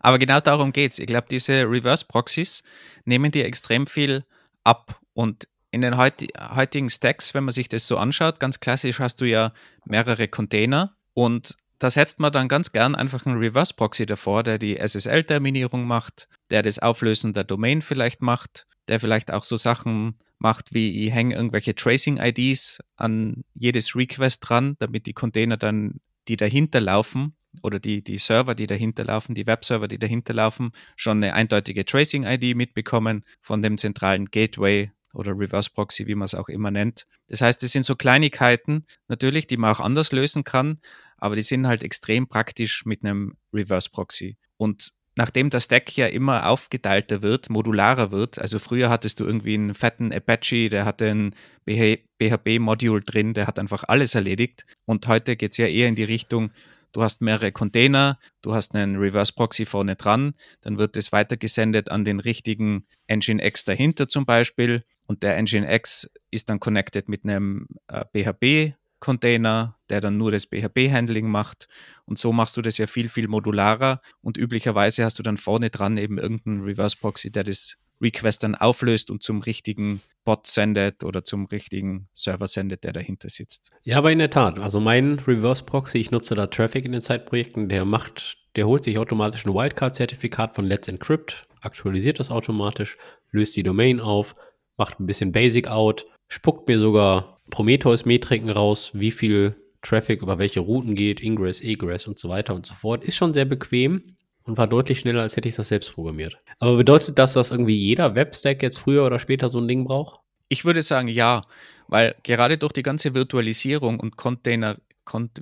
Aber genau darum geht's. Ich glaube, diese Reverse Proxys nehmen dir extrem viel ab. Und in den heutigen Stacks, wenn man sich das so anschaut, ganz klassisch hast du ja mehrere Container und da setzt man dann ganz gern einfach einen Reverse Proxy davor, der die SSL-Terminierung macht, der das Auflösen der Domain vielleicht macht, der vielleicht auch so Sachen macht, wie ich hänge irgendwelche Tracing-IDs an jedes Request dran, damit die Container dann, die dahinter laufen, oder die, die Server, die dahinter laufen, die Webserver, die dahinter laufen, schon eine eindeutige Tracing-ID mitbekommen von dem zentralen Gateway oder Reverse Proxy, wie man es auch immer nennt. Das heißt, das sind so Kleinigkeiten, natürlich, die man auch anders lösen kann, aber die sind halt extrem praktisch mit einem Reverse Proxy. Und nachdem der Stack ja immer aufgeteilter wird, modularer wird, also früher hattest du irgendwie einen fetten Apache, der hatte ein BHB-Module drin, der hat einfach alles erledigt. Und heute geht es ja eher in die Richtung, du hast mehrere Container, du hast einen Reverse Proxy vorne dran, dann wird es weitergesendet an den richtigen Nginx dahinter zum Beispiel. Und der Nginx ist dann connected mit einem äh, BHB Container, der dann nur das PHP-Handling macht. Und so machst du das ja viel, viel modularer. Und üblicherweise hast du dann vorne dran eben irgendeinen Reverse Proxy, der das Request dann auflöst und zum richtigen Bot sendet oder zum richtigen Server sendet, der dahinter sitzt. Ja, aber in der Tat. Also mein Reverse Proxy, ich nutze da Traffic in den Zeitprojekten, der macht, der holt sich automatisch ein Wildcard-Zertifikat von Let's Encrypt, aktualisiert das automatisch, löst die Domain auf, macht ein bisschen Basic out, spuckt mir sogar Prometheus-Metriken raus, wie viel Traffic über welche Routen geht, Ingress, Egress und so weiter und so fort. Ist schon sehr bequem und war deutlich schneller, als hätte ich das selbst programmiert. Aber bedeutet das, dass irgendwie jeder Webstack jetzt früher oder später so ein Ding braucht? Ich würde sagen ja, weil gerade durch die ganze Virtualisierung und Container,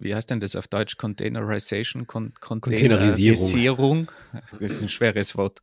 wie heißt denn das auf Deutsch? Containerization, Con Containerisierung. Das ist ein schweres Wort.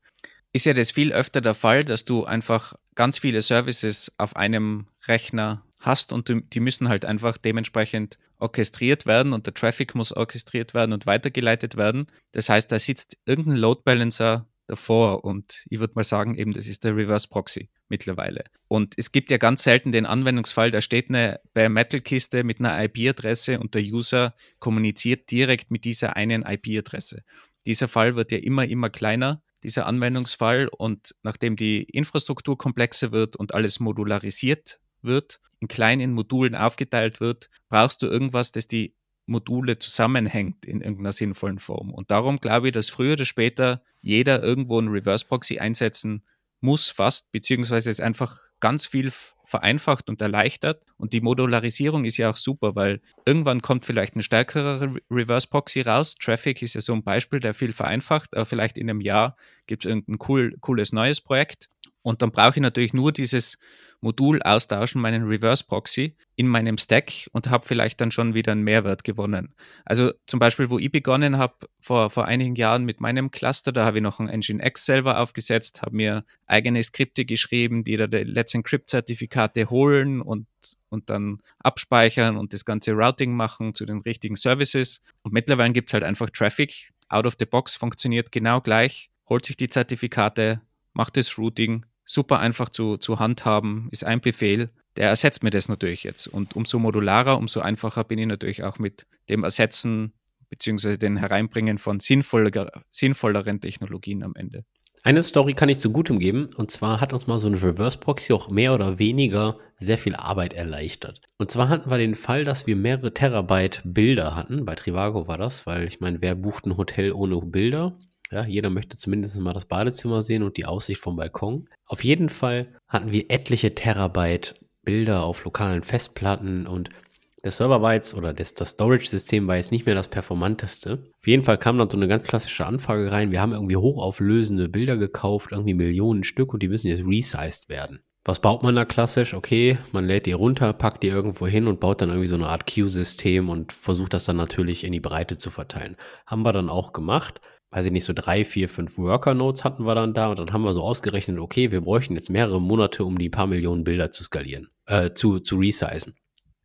Ist ja das viel öfter der Fall, dass du einfach ganz viele Services auf einem Rechner hast und die müssen halt einfach dementsprechend orchestriert werden und der Traffic muss orchestriert werden und weitergeleitet werden. Das heißt, da sitzt irgendein Load Balancer davor und ich würde mal sagen, eben das ist der Reverse Proxy mittlerweile. Und es gibt ja ganz selten den Anwendungsfall, da steht eine Bare Metal Kiste mit einer IP-Adresse und der User kommuniziert direkt mit dieser einen IP-Adresse. Dieser Fall wird ja immer, immer kleiner, dieser Anwendungsfall und nachdem die Infrastruktur komplexer wird und alles modularisiert wird, in kleinen Modulen aufgeteilt wird, brauchst du irgendwas, das die Module zusammenhängt in irgendeiner sinnvollen Form. Und darum glaube ich, dass früher oder später jeder irgendwo einen Reverse Proxy einsetzen muss fast, beziehungsweise es einfach ganz viel vereinfacht und erleichtert. Und die Modularisierung ist ja auch super, weil irgendwann kommt vielleicht ein stärkerer Reverse Proxy raus. Traffic ist ja so ein Beispiel, der viel vereinfacht, aber vielleicht in einem Jahr gibt es irgendein cool, cooles neues Projekt. Und dann brauche ich natürlich nur dieses Modul austauschen, meinen Reverse Proxy in meinem Stack und habe vielleicht dann schon wieder einen Mehrwert gewonnen. Also zum Beispiel, wo ich begonnen habe vor, vor einigen Jahren mit meinem Cluster, da habe ich noch ein Nginx selber aufgesetzt, habe mir eigene Skripte geschrieben, die da die Let's Encrypt-Zertifikate holen und, und dann abspeichern und das ganze Routing machen zu den richtigen Services. Und mittlerweile gibt es halt einfach Traffic. Out of the box funktioniert genau gleich, holt sich die Zertifikate, macht das Routing, super einfach zu, zu handhaben, ist ein Befehl, der ersetzt mir das natürlich jetzt. Und umso modularer, umso einfacher bin ich natürlich auch mit dem Ersetzen beziehungsweise dem Hereinbringen von sinnvoller, sinnvolleren Technologien am Ende. Eine Story kann ich zu gutem geben, und zwar hat uns mal so eine Reverse Proxy auch mehr oder weniger sehr viel Arbeit erleichtert. Und zwar hatten wir den Fall, dass wir mehrere Terabyte Bilder hatten. Bei Trivago war das, weil ich meine, wer bucht ein Hotel ohne Bilder? Ja, jeder möchte zumindest mal das Badezimmer sehen und die Aussicht vom Balkon. Auf jeden Fall hatten wir etliche Terabyte Bilder auf lokalen Festplatten und der Server war jetzt, oder das, das Storage-System war jetzt nicht mehr das performanteste. Auf jeden Fall kam dann so eine ganz klassische Anfrage rein. Wir haben irgendwie hochauflösende Bilder gekauft, irgendwie Millionen Stück und die müssen jetzt resized werden. Was baut man da klassisch? Okay, man lädt die runter, packt die irgendwo hin und baut dann irgendwie so eine Art Queue-System und versucht das dann natürlich in die Breite zu verteilen. Haben wir dann auch gemacht weiß ich nicht, so drei, vier, fünf Worker-Nodes hatten wir dann da und dann haben wir so ausgerechnet, okay, wir bräuchten jetzt mehrere Monate, um die paar Millionen Bilder zu skalieren, äh, zu, zu resizen.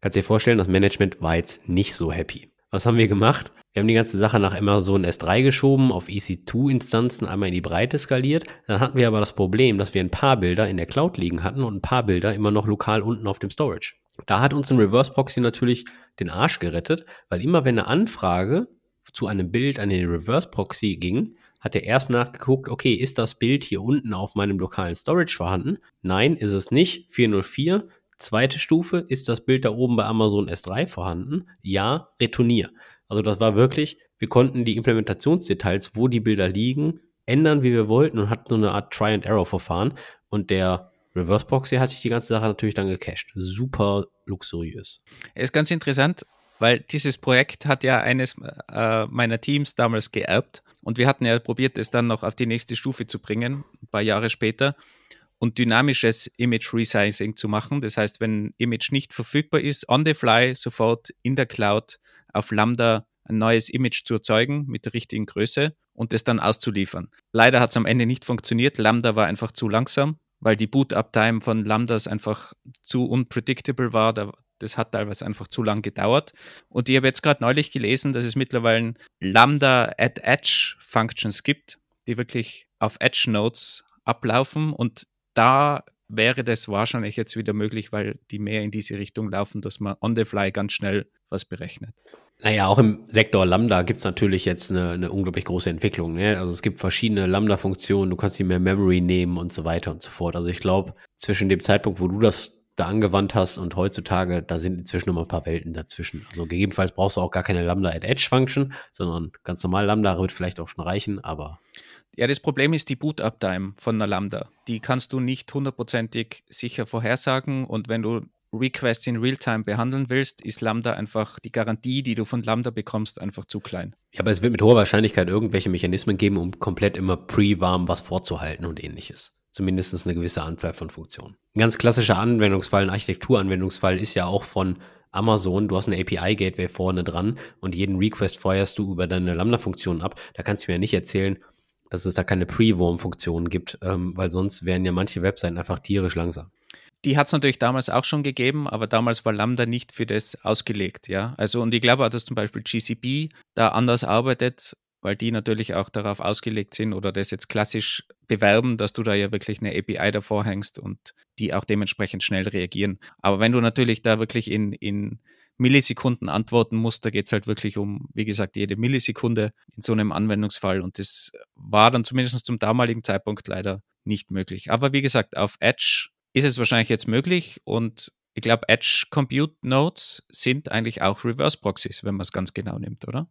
Kannst dir vorstellen, das Management war jetzt nicht so happy. Was haben wir gemacht? Wir haben die ganze Sache nach Amazon S3 geschoben, auf EC2-Instanzen einmal in die Breite skaliert. Dann hatten wir aber das Problem, dass wir ein paar Bilder in der Cloud liegen hatten und ein paar Bilder immer noch lokal unten auf dem Storage. Da hat uns ein Reverse Proxy natürlich den Arsch gerettet, weil immer wenn eine Anfrage zu einem Bild an den Reverse Proxy ging, hat er erst nachgeguckt, okay, ist das Bild hier unten auf meinem lokalen Storage vorhanden? Nein, ist es nicht. 404. Zweite Stufe, ist das Bild da oben bei Amazon S3 vorhanden? Ja, retournier. Also das war wirklich, wir konnten die Implementationsdetails, wo die Bilder liegen, ändern, wie wir wollten und hatten so eine Art Try-and-Error-Verfahren. Und der Reverse Proxy hat sich die ganze Sache natürlich dann gecached. Super luxuriös. Ist ganz interessant, weil dieses Projekt hat ja eines äh, meiner Teams damals geerbt und wir hatten ja probiert, es dann noch auf die nächste Stufe zu bringen, ein paar Jahre später und dynamisches Image Resizing zu machen. Das heißt, wenn Image nicht verfügbar ist, on the fly sofort in der Cloud auf Lambda ein neues Image zu erzeugen mit der richtigen Größe und es dann auszuliefern. Leider hat es am Ende nicht funktioniert. Lambda war einfach zu langsam, weil die Boot-Up-Time von Lambdas einfach zu unpredictable war. Da, das hat teilweise einfach zu lang gedauert. Und ich habe jetzt gerade neulich gelesen, dass es mittlerweile Lambda at Edge Functions gibt, die wirklich auf Edge Nodes ablaufen. Und da wäre das wahrscheinlich jetzt wieder möglich, weil die mehr in diese Richtung laufen, dass man on the fly ganz schnell was berechnet. Naja, auch im Sektor Lambda gibt es natürlich jetzt eine, eine, unglaublich große Entwicklung. Ne? Also es gibt verschiedene Lambda-Funktionen, du kannst hier mehr Memory nehmen und so weiter und so fort. Also ich glaube, zwischen dem Zeitpunkt, wo du das da angewandt hast und heutzutage, da sind inzwischen noch mal ein paar Welten dazwischen. Also gegebenenfalls brauchst du auch gar keine Lambda at Edge Function, sondern ganz normal Lambda wird vielleicht auch schon reichen, aber. Ja, das Problem ist die Boot-Uptime von einer Lambda. Die kannst du nicht hundertprozentig sicher vorhersagen und wenn du Requests in Realtime behandeln willst, ist Lambda einfach die Garantie, die du von Lambda bekommst, einfach zu klein. Ja, aber es wird mit hoher Wahrscheinlichkeit irgendwelche Mechanismen geben, um komplett immer pre-warm was vorzuhalten und ähnliches zumindest eine gewisse Anzahl von Funktionen. Ein ganz klassischer Anwendungsfall, ein Architekturanwendungsfall ist ja auch von Amazon, du hast eine API-Gateway vorne dran und jeden Request feuerst du über deine Lambda-Funktion ab. Da kannst du mir ja nicht erzählen, dass es da keine Pre-Warm-Funktionen gibt, ähm, weil sonst wären ja manche Webseiten einfach tierisch langsam. Die hat es natürlich damals auch schon gegeben, aber damals war Lambda nicht für das ausgelegt, ja. Also, und ich glaube auch, dass zum Beispiel GCP da anders arbeitet weil die natürlich auch darauf ausgelegt sind oder das jetzt klassisch bewerben, dass du da ja wirklich eine API davor hängst und die auch dementsprechend schnell reagieren. Aber wenn du natürlich da wirklich in, in Millisekunden antworten musst, da geht es halt wirklich um, wie gesagt, jede Millisekunde in so einem Anwendungsfall und das war dann zumindest zum damaligen Zeitpunkt leider nicht möglich. Aber wie gesagt, auf Edge ist es wahrscheinlich jetzt möglich und ich glaube, Edge Compute Nodes sind eigentlich auch Reverse Proxies, wenn man es ganz genau nimmt, oder?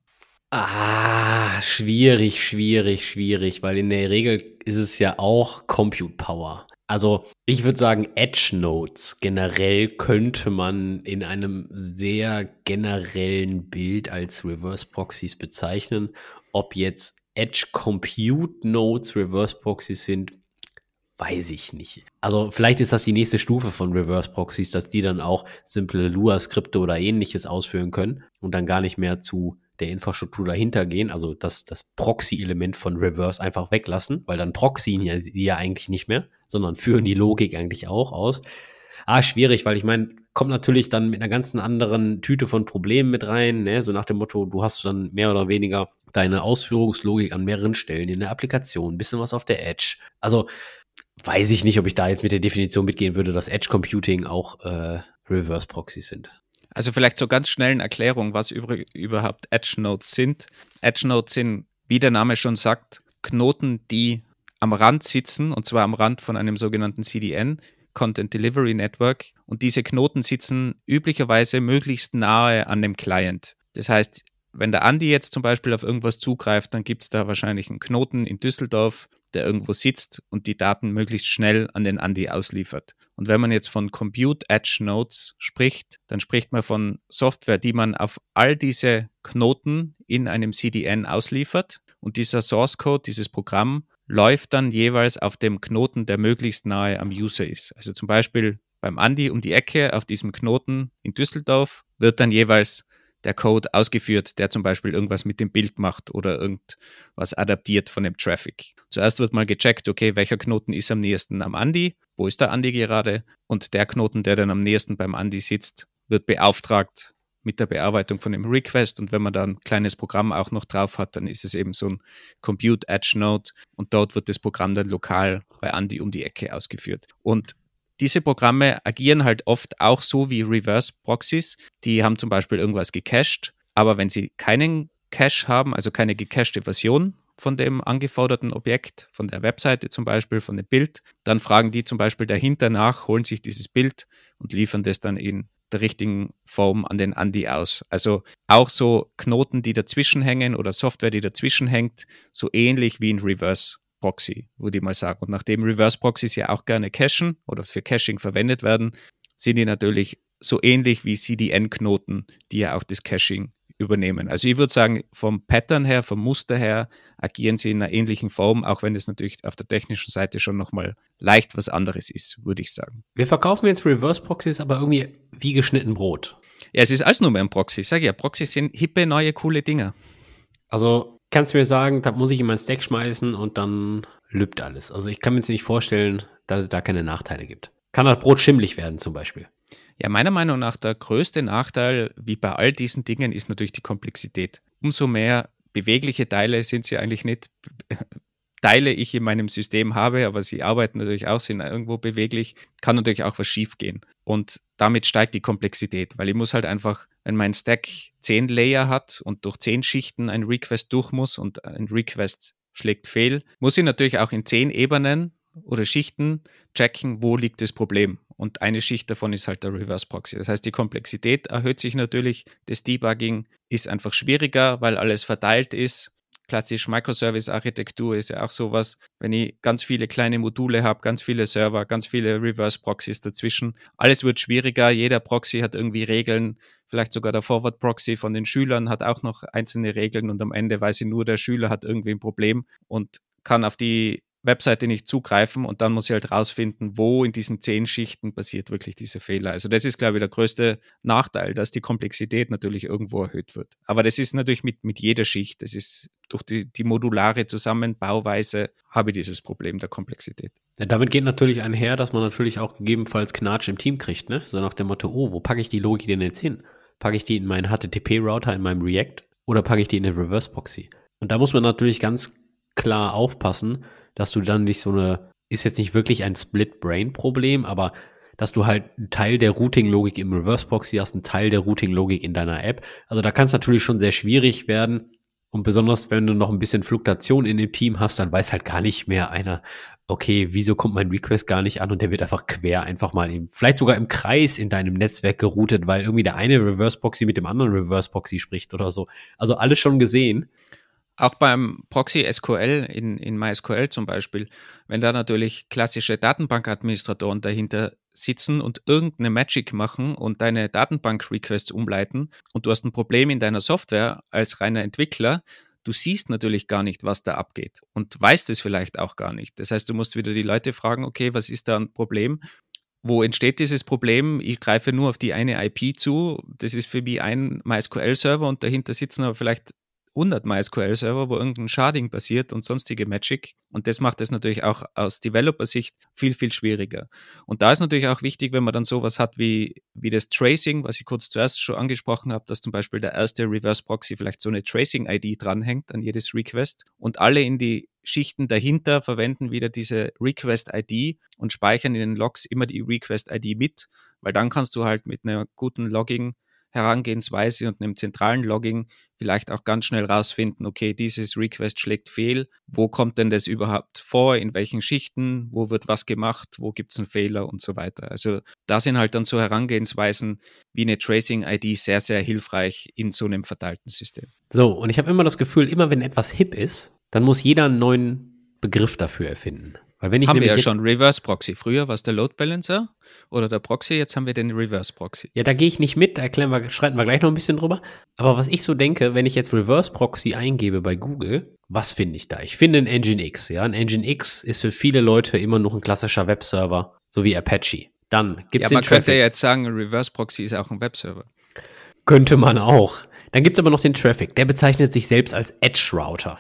Ah, schwierig, schwierig, schwierig, weil in der Regel ist es ja auch Compute Power. Also ich würde sagen, Edge Nodes generell könnte man in einem sehr generellen Bild als Reverse Proxies bezeichnen. Ob jetzt Edge Compute Nodes Reverse Proxies sind, weiß ich nicht. Also vielleicht ist das die nächste Stufe von Reverse Proxies, dass die dann auch simple Lua-Skripte oder ähnliches ausführen können und dann gar nicht mehr zu der Infrastruktur dahinter gehen, also das, das Proxy-Element von Reverse einfach weglassen, weil dann proxyen ja, die ja eigentlich nicht mehr, sondern führen die Logik eigentlich auch aus. Ah, schwierig, weil ich meine, kommt natürlich dann mit einer ganzen anderen Tüte von Problemen mit rein, ne? so nach dem Motto, du hast dann mehr oder weniger deine Ausführungslogik an mehreren Stellen in der Applikation, bisschen was auf der Edge. Also weiß ich nicht, ob ich da jetzt mit der Definition mitgehen würde, dass Edge Computing auch äh, Reverse Proxys sind. Also vielleicht zur ganz schnellen Erklärung, was über, überhaupt Edge Nodes sind. Edge Nodes sind, wie der Name schon sagt, Knoten, die am Rand sitzen, und zwar am Rand von einem sogenannten CDN, Content Delivery Network. Und diese Knoten sitzen üblicherweise möglichst nahe an dem Client. Das heißt, wenn der Andi jetzt zum Beispiel auf irgendwas zugreift, dann gibt es da wahrscheinlich einen Knoten in Düsseldorf, der irgendwo sitzt und die Daten möglichst schnell an den Andi ausliefert. Und wenn man jetzt von Compute Edge Nodes spricht, dann spricht man von Software, die man auf all diese Knoten in einem CDN ausliefert. Und dieser Source Code, dieses Programm, läuft dann jeweils auf dem Knoten, der möglichst nahe am User ist. Also zum Beispiel beim Andi um die Ecke auf diesem Knoten in Düsseldorf wird dann jeweils der Code ausgeführt, der zum Beispiel irgendwas mit dem Bild macht oder irgendwas adaptiert von dem Traffic. Zuerst wird mal gecheckt, okay, welcher Knoten ist am nächsten am Andi, wo ist der Andi gerade und der Knoten, der dann am nächsten beim Andi sitzt, wird beauftragt mit der Bearbeitung von dem Request und wenn man da ein kleines Programm auch noch drauf hat, dann ist es eben so ein Compute Edge Node und dort wird das Programm dann lokal bei Andi um die Ecke ausgeführt. Und diese Programme agieren halt oft auch so wie Reverse Proxies. Die haben zum Beispiel irgendwas gecached, aber wenn sie keinen Cache haben, also keine gecachete Version von dem angeforderten Objekt, von der Webseite zum Beispiel, von dem Bild, dann fragen die zum Beispiel dahinter nach, holen sich dieses Bild und liefern das dann in der richtigen Form an den Andi aus. Also auch so Knoten, die dazwischen hängen oder Software, die dazwischen hängt, so ähnlich wie in Reverse Proxy, würde ich mal sagen. Und nachdem Reverse Proxys ja auch gerne cachen oder für Caching verwendet werden, sind die natürlich so ähnlich wie CDN-Knoten, die ja auch das Caching übernehmen. Also ich würde sagen, vom Pattern her, vom Muster her, agieren sie in einer ähnlichen Form, auch wenn es natürlich auf der technischen Seite schon nochmal leicht was anderes ist, würde ich sagen. Wir verkaufen jetzt Reverse Proxys, aber irgendwie wie geschnitten Brot. Ja, es ist alles nur mehr ein Proxy. Ich sage ja, Proxys sind hippe, neue, coole Dinger. Also kannst du mir sagen, da muss ich in mein Stack schmeißen und dann lübt alles. Also ich kann mir jetzt nicht vorstellen, dass es da keine Nachteile gibt. Kann das Brot schimmlig werden zum Beispiel? Ja, meiner Meinung nach der größte Nachteil, wie bei all diesen Dingen, ist natürlich die Komplexität. Umso mehr bewegliche Teile sind sie eigentlich nicht, Teile ich in meinem System habe, aber sie arbeiten natürlich auch, sind irgendwo beweglich, kann natürlich auch was schiefgehen. Und damit steigt die Komplexität, weil ich muss halt einfach, wenn mein Stack zehn Layer hat und durch zehn Schichten ein Request durch muss und ein Request schlägt fehl, muss ich natürlich auch in zehn Ebenen oder Schichten checken, wo liegt das Problem. Und eine Schicht davon ist halt der Reverse Proxy. Das heißt, die Komplexität erhöht sich natürlich. Das Debugging ist einfach schwieriger, weil alles verteilt ist klassisch Microservice-Architektur ist ja auch sowas, wenn ich ganz viele kleine Module habe, ganz viele Server, ganz viele Reverse-Proxys dazwischen. Alles wird schwieriger, jeder Proxy hat irgendwie Regeln, vielleicht sogar der Forward-Proxy von den Schülern hat auch noch einzelne Regeln und am Ende weiß ich nur, der Schüler hat irgendwie ein Problem und kann auf die Webseite nicht zugreifen und dann muss ich halt rausfinden, wo in diesen zehn Schichten passiert wirklich diese Fehler. Also das ist, glaube ich, der größte Nachteil, dass die Komplexität natürlich irgendwo erhöht wird. Aber das ist natürlich mit, mit jeder Schicht. Das ist durch die, die modulare Zusammenbauweise habe ich dieses Problem der Komplexität. Ja, damit geht natürlich einher, dass man natürlich auch gegebenenfalls Knatsch im Team kriegt, ne? So nach dem Motto, oh, wo packe ich die Logik denn jetzt hin? Packe ich die in meinen HTTP-Router, in meinem React oder packe ich die in eine Reverse-Proxy? Und da muss man natürlich ganz klar aufpassen, dass du dann nicht so eine, ist jetzt nicht wirklich ein Split-Brain-Problem, aber dass du halt einen Teil der Routing-Logik im Reverse-Proxy hast, einen Teil der Routing-Logik in deiner App. Also da kann es natürlich schon sehr schwierig werden, Und besonders, wenn du noch ein bisschen Fluktuation in dem Team hast, dann weiß halt gar nicht mehr einer, okay, wieso kommt mein Request gar nicht an und der wird einfach quer einfach mal eben, vielleicht sogar im Kreis in deinem Netzwerk geroutet, weil irgendwie der eine Reverse Proxy mit dem anderen Reverse Proxy spricht oder so. Also alles schon gesehen. Auch beim Proxy SQL in, in MySQL zum Beispiel, wenn da natürlich klassische Datenbankadministratoren dahinter sitzen und irgendeine Magic machen und deine Datenbank-Requests umleiten und du hast ein Problem in deiner Software als reiner Entwickler, du siehst natürlich gar nicht, was da abgeht und weißt es vielleicht auch gar nicht. Das heißt, du musst wieder die Leute fragen, okay, was ist da ein Problem? Wo entsteht dieses Problem? Ich greife nur auf die eine IP zu. Das ist für mich ein MySQL-Server und dahinter sitzen aber vielleicht 100 MySQL-Server, wo irgendein Sharding passiert und sonstige Magic. Und das macht es natürlich auch aus Developer-Sicht viel, viel schwieriger. Und da ist natürlich auch wichtig, wenn man dann sowas hat wie, wie das Tracing, was ich kurz zuerst schon angesprochen habe, dass zum Beispiel der erste Reverse Proxy vielleicht so eine Tracing-ID dranhängt an jedes Request und alle in die Schichten dahinter verwenden wieder diese Request-ID und speichern in den Logs immer die Request-ID mit, weil dann kannst du halt mit einer guten Logging Herangehensweise und einem zentralen Logging vielleicht auch ganz schnell rausfinden, okay, dieses Request schlägt fehl, wo kommt denn das überhaupt vor, in welchen Schichten, wo wird was gemacht, wo gibt es einen Fehler und so weiter. Also da sind halt dann so Herangehensweisen wie eine Tracing-ID sehr, sehr hilfreich in so einem verteilten System. So, und ich habe immer das Gefühl, immer wenn etwas hip ist, dann muss jeder einen neuen Begriff dafür erfinden. Weil wenn ich haben wir ja schon Reverse Proxy. Früher war es der Load Balancer oder der Proxy, jetzt haben wir den Reverse Proxy. Ja, da gehe ich nicht mit, da erklären wir, schreiten wir gleich noch ein bisschen drüber. Aber was ich so denke, wenn ich jetzt Reverse Proxy eingebe bei Google, was finde ich da? Ich finde ein Nginx. Ja, ein Nginx ist für viele Leute immer noch ein klassischer Webserver, so wie Apache. Dann gibt es ja, man könnte ja jetzt sagen, Reverse Proxy ist auch ein Webserver. Könnte man auch. Dann gibt es aber noch den Traffic. Der bezeichnet sich selbst als Edge Router.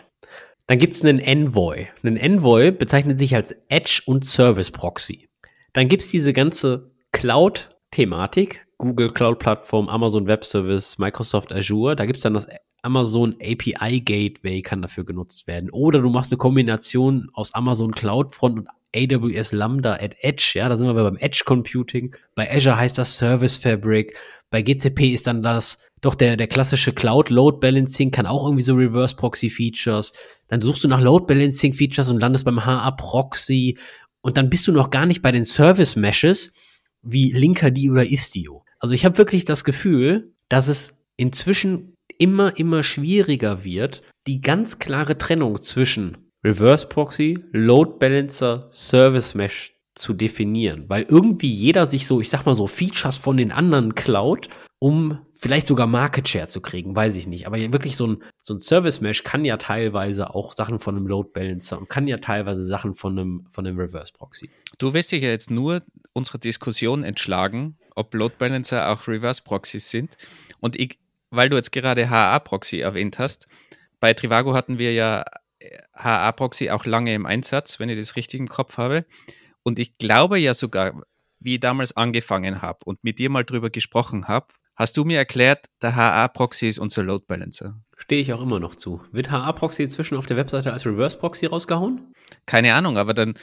Dann gibt es einen Envoy. Ein Envoy bezeichnet sich als Edge und Service Proxy. Dann gibt es diese ganze Cloud-Thematik, Google Cloud Plattform, Amazon Web Service, Microsoft Azure. Da gibt es dann das Amazon API Gateway kann dafür genutzt werden. Oder du machst eine Kombination aus Amazon CloudFront und AWS Lambda at Edge. Ja, da sind wir beim Edge Computing. Bei Azure heißt das Service Fabric. Bei GCP ist dann das doch der, der klassische Cloud Load Balancing kann auch irgendwie so Reverse Proxy Features. Dann suchst du nach Load Balancing Features und landest beim HA Proxy. Und dann bist du noch gar nicht bei den Service Meshes wie Linkerd oder Istio. Also ich habe wirklich das Gefühl, dass es inzwischen immer, immer schwieriger wird, die ganz klare Trennung zwischen Reverse Proxy, Load Balancer, Service Mesh zu definieren, weil irgendwie jeder sich so, ich sag mal so, Features von den anderen klaut, um vielleicht sogar Market Share zu kriegen, weiß ich nicht. Aber wirklich so ein, so ein Service Mesh kann ja teilweise auch Sachen von einem Load Balancer und kann ja teilweise Sachen von einem, von einem Reverse Proxy. Du wirst dich ja jetzt nur unserer Diskussion entschlagen, ob Load Balancer auch Reverse Proxys sind. Und ich, weil du jetzt gerade HA Proxy erwähnt hast, bei Trivago hatten wir ja HA Proxy auch lange im Einsatz, wenn ich das richtig im Kopf habe. Und ich glaube ja sogar, wie ich damals angefangen habe und mit dir mal drüber gesprochen habe, hast du mir erklärt, der HA-Proxy ist unser Load Balancer. Stehe ich auch immer noch zu. Wird HA-Proxy inzwischen auf der Webseite als Reverse-Proxy rausgehauen? Keine Ahnung, aber dann,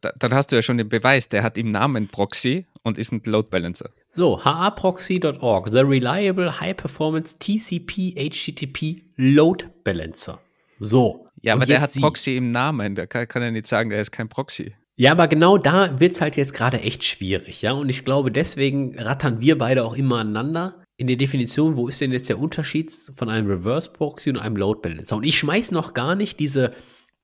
dann hast du ja schon den Beweis, der hat im Namen Proxy und ist ein Load Balancer. So, haproxy.org, the reliable high performance TCP HTTP Load Balancer. So. Ja, aber der hat Proxy im Namen, der kann, kann ja nicht sagen, der ist kein Proxy. Ja, aber genau da wird's halt jetzt gerade echt schwierig, ja. Und ich glaube, deswegen rattern wir beide auch immer aneinander in der Definition, wo ist denn jetzt der Unterschied von einem Reverse Proxy und einem Load Balancer? Und ich schmeiß noch gar nicht diese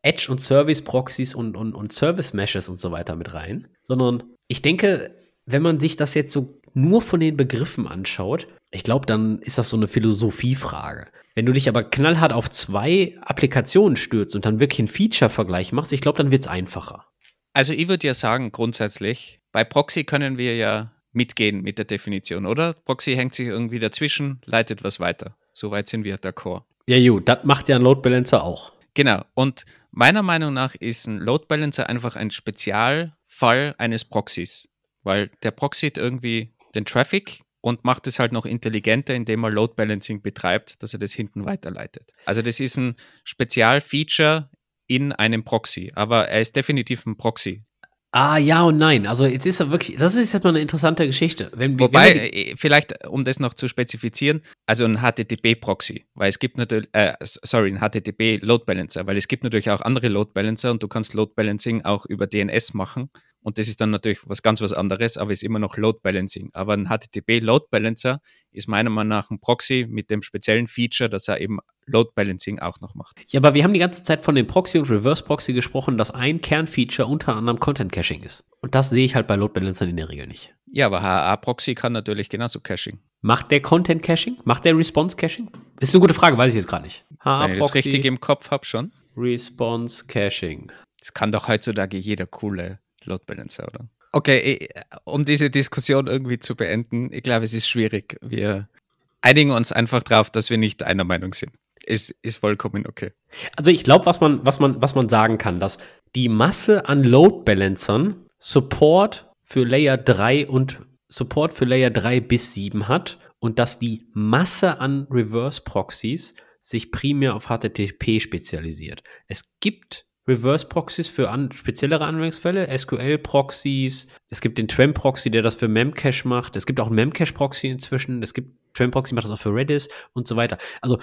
Edge und Service Proxys und, und, und Service Meshes und so weiter mit rein, sondern ich denke, wenn man sich das jetzt so nur von den Begriffen anschaut, ich glaube, dann ist das so eine Philosophiefrage. Wenn du dich aber knallhart auf zwei Applikationen stürzt und dann wirklich einen Feature-Vergleich machst, ich glaube, dann wird's einfacher. Also ich würde ja sagen, grundsätzlich, bei Proxy können wir ja mitgehen mit der Definition, oder? Proxy hängt sich irgendwie dazwischen, leitet was weiter. Soweit sind wir d'accord. Ja, gut, das macht ja ein Load Balancer auch. Genau. Und meiner Meinung nach ist ein Load Balancer einfach ein Spezialfall eines Proxys, weil der proxyt irgendwie den Traffic und macht es halt noch intelligenter, indem er Load Balancing betreibt, dass er das hinten weiterleitet. Also das ist ein Spezialfeature in einem Proxy, aber er ist definitiv ein Proxy. Ah, ja und nein. Also jetzt ist er wirklich, das ist jetzt mal eine interessante Geschichte. Wenn, Wobei, wenn äh, vielleicht, um das noch zu spezifizieren, also ein HTTP-Proxy, weil es gibt natürlich, äh, sorry, ein HTTP-Load Balancer, weil es gibt natürlich auch andere Load Balancer und du kannst Load Balancing auch über DNS machen. Und das ist dann natürlich was ganz was anderes, aber ist immer noch Load Balancing. Aber ein HTTP Load Balancer ist meiner Meinung nach ein Proxy mit dem speziellen Feature, dass er eben Load Balancing auch noch macht. Ja, aber wir haben die ganze Zeit von dem Proxy und Reverse Proxy gesprochen, dass ein Kernfeature unter anderem Content Caching ist. Und das sehe ich halt bei Load Balancern in der Regel nicht. Ja, aber HA Proxy kann natürlich genauso Caching. Macht der Content Caching? Macht der Response Caching? Ist eine gute Frage, weiß ich jetzt gerade nicht. HA Wenn ich das richtig im Kopf habe schon. Response Caching. Das kann doch heutzutage jeder coole Load Balancer, oder? Okay, um diese Diskussion irgendwie zu beenden, ich glaube, es ist schwierig. Wir einigen uns einfach darauf, dass wir nicht einer Meinung sind. Ist, ist vollkommen okay. Also ich glaube, was man, was, man, was man sagen kann, dass die Masse an Load Balancern Support für Layer 3 und Support für Layer 3 bis 7 hat und dass die Masse an Reverse Proxies sich primär auf HTTP spezialisiert. Es gibt Reverse Proxies für an, speziellere Anwendungsfälle, SQL Proxies. Es gibt den Tram Proxy, der das für Memcache macht. Es gibt auch einen Memcache Proxy inzwischen. Es gibt Tram Proxy macht das auch für Redis und so weiter. Also,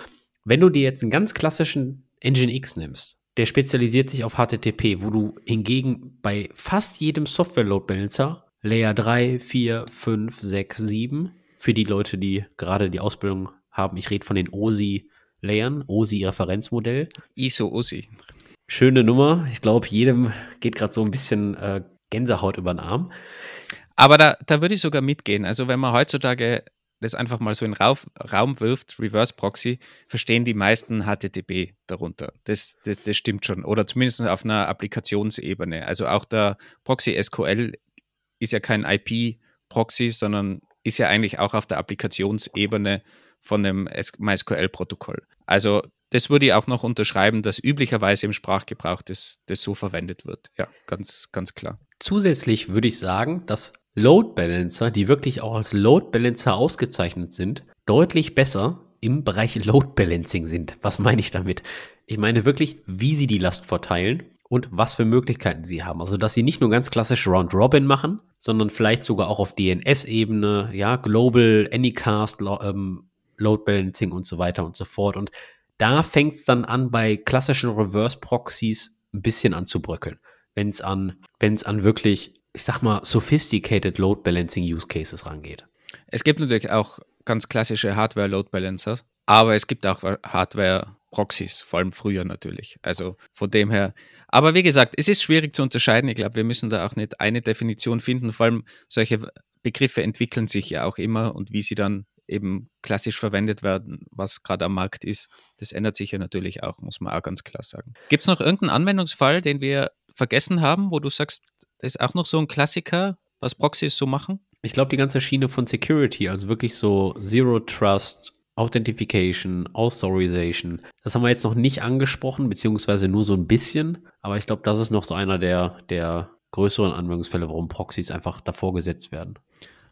wenn du dir jetzt einen ganz klassischen Nginx nimmst, der spezialisiert sich auf HTTP, wo du hingegen bei fast jedem Software Load Balancer Layer 3, 4, 5, 6, 7 für die Leute, die gerade die Ausbildung haben. Ich rede von den OSI Layern, OSI Referenzmodell. ISO OSI. Schöne Nummer. Ich glaube, jedem geht gerade so ein bisschen äh, Gänsehaut über den Arm. Aber da, da würde ich sogar mitgehen. Also wenn man heutzutage das einfach mal so in Rauf, Raum wirft, Reverse Proxy, verstehen die meisten HTTP darunter. Das, das, das stimmt schon. Oder zumindest auf einer Applikationsebene. Also auch der Proxy SQL ist ja kein IP-Proxy, sondern ist ja eigentlich auch auf der Applikationsebene von dem MySQL-Protokoll. Also das würde ich auch noch unterschreiben, dass üblicherweise im Sprachgebrauch das, das so verwendet wird. Ja, ganz, ganz klar. Zusätzlich würde ich sagen, dass Load Balancer, die wirklich auch als Load Balancer ausgezeichnet sind, deutlich besser im Bereich Load Balancing sind. Was meine ich damit? Ich meine wirklich, wie sie die Last verteilen und was für Möglichkeiten sie haben. Also, dass sie nicht nur ganz klassisch Round Robin machen, sondern vielleicht sogar auch auf DNS-Ebene, ja, Global, Anycast, ähm, Load Balancing und so weiter und so fort. Und da fängt es dann an, bei klassischen Reverse-Proxies ein bisschen an zu bröckeln. Wenn es an, wenn es an wirklich, ich sag mal, sophisticated Load Balancing Use Cases rangeht. Es gibt natürlich auch ganz klassische Hardware Load Balancers, aber es gibt auch Hardware Proxys, vor allem früher natürlich. Also von dem her. Aber wie gesagt, es ist schwierig zu unterscheiden. Ich glaube, wir müssen da auch nicht eine Definition finden. Vor allem solche Begriffe entwickeln sich ja auch immer und wie sie dann eben klassisch verwendet werden, was gerade am Markt ist, das ändert sich ja natürlich auch, muss man auch ganz klar sagen. Gibt es noch irgendeinen Anwendungsfall, den wir vergessen haben, wo du sagst, das ist auch noch so ein Klassiker, was Proxys so machen? Ich glaube, die ganze Schiene von Security, also wirklich so Zero Trust, Authentification, Authorization, das haben wir jetzt noch nicht angesprochen, beziehungsweise nur so ein bisschen, aber ich glaube, das ist noch so einer der, der größeren Anwendungsfälle, warum Proxys einfach davor gesetzt werden.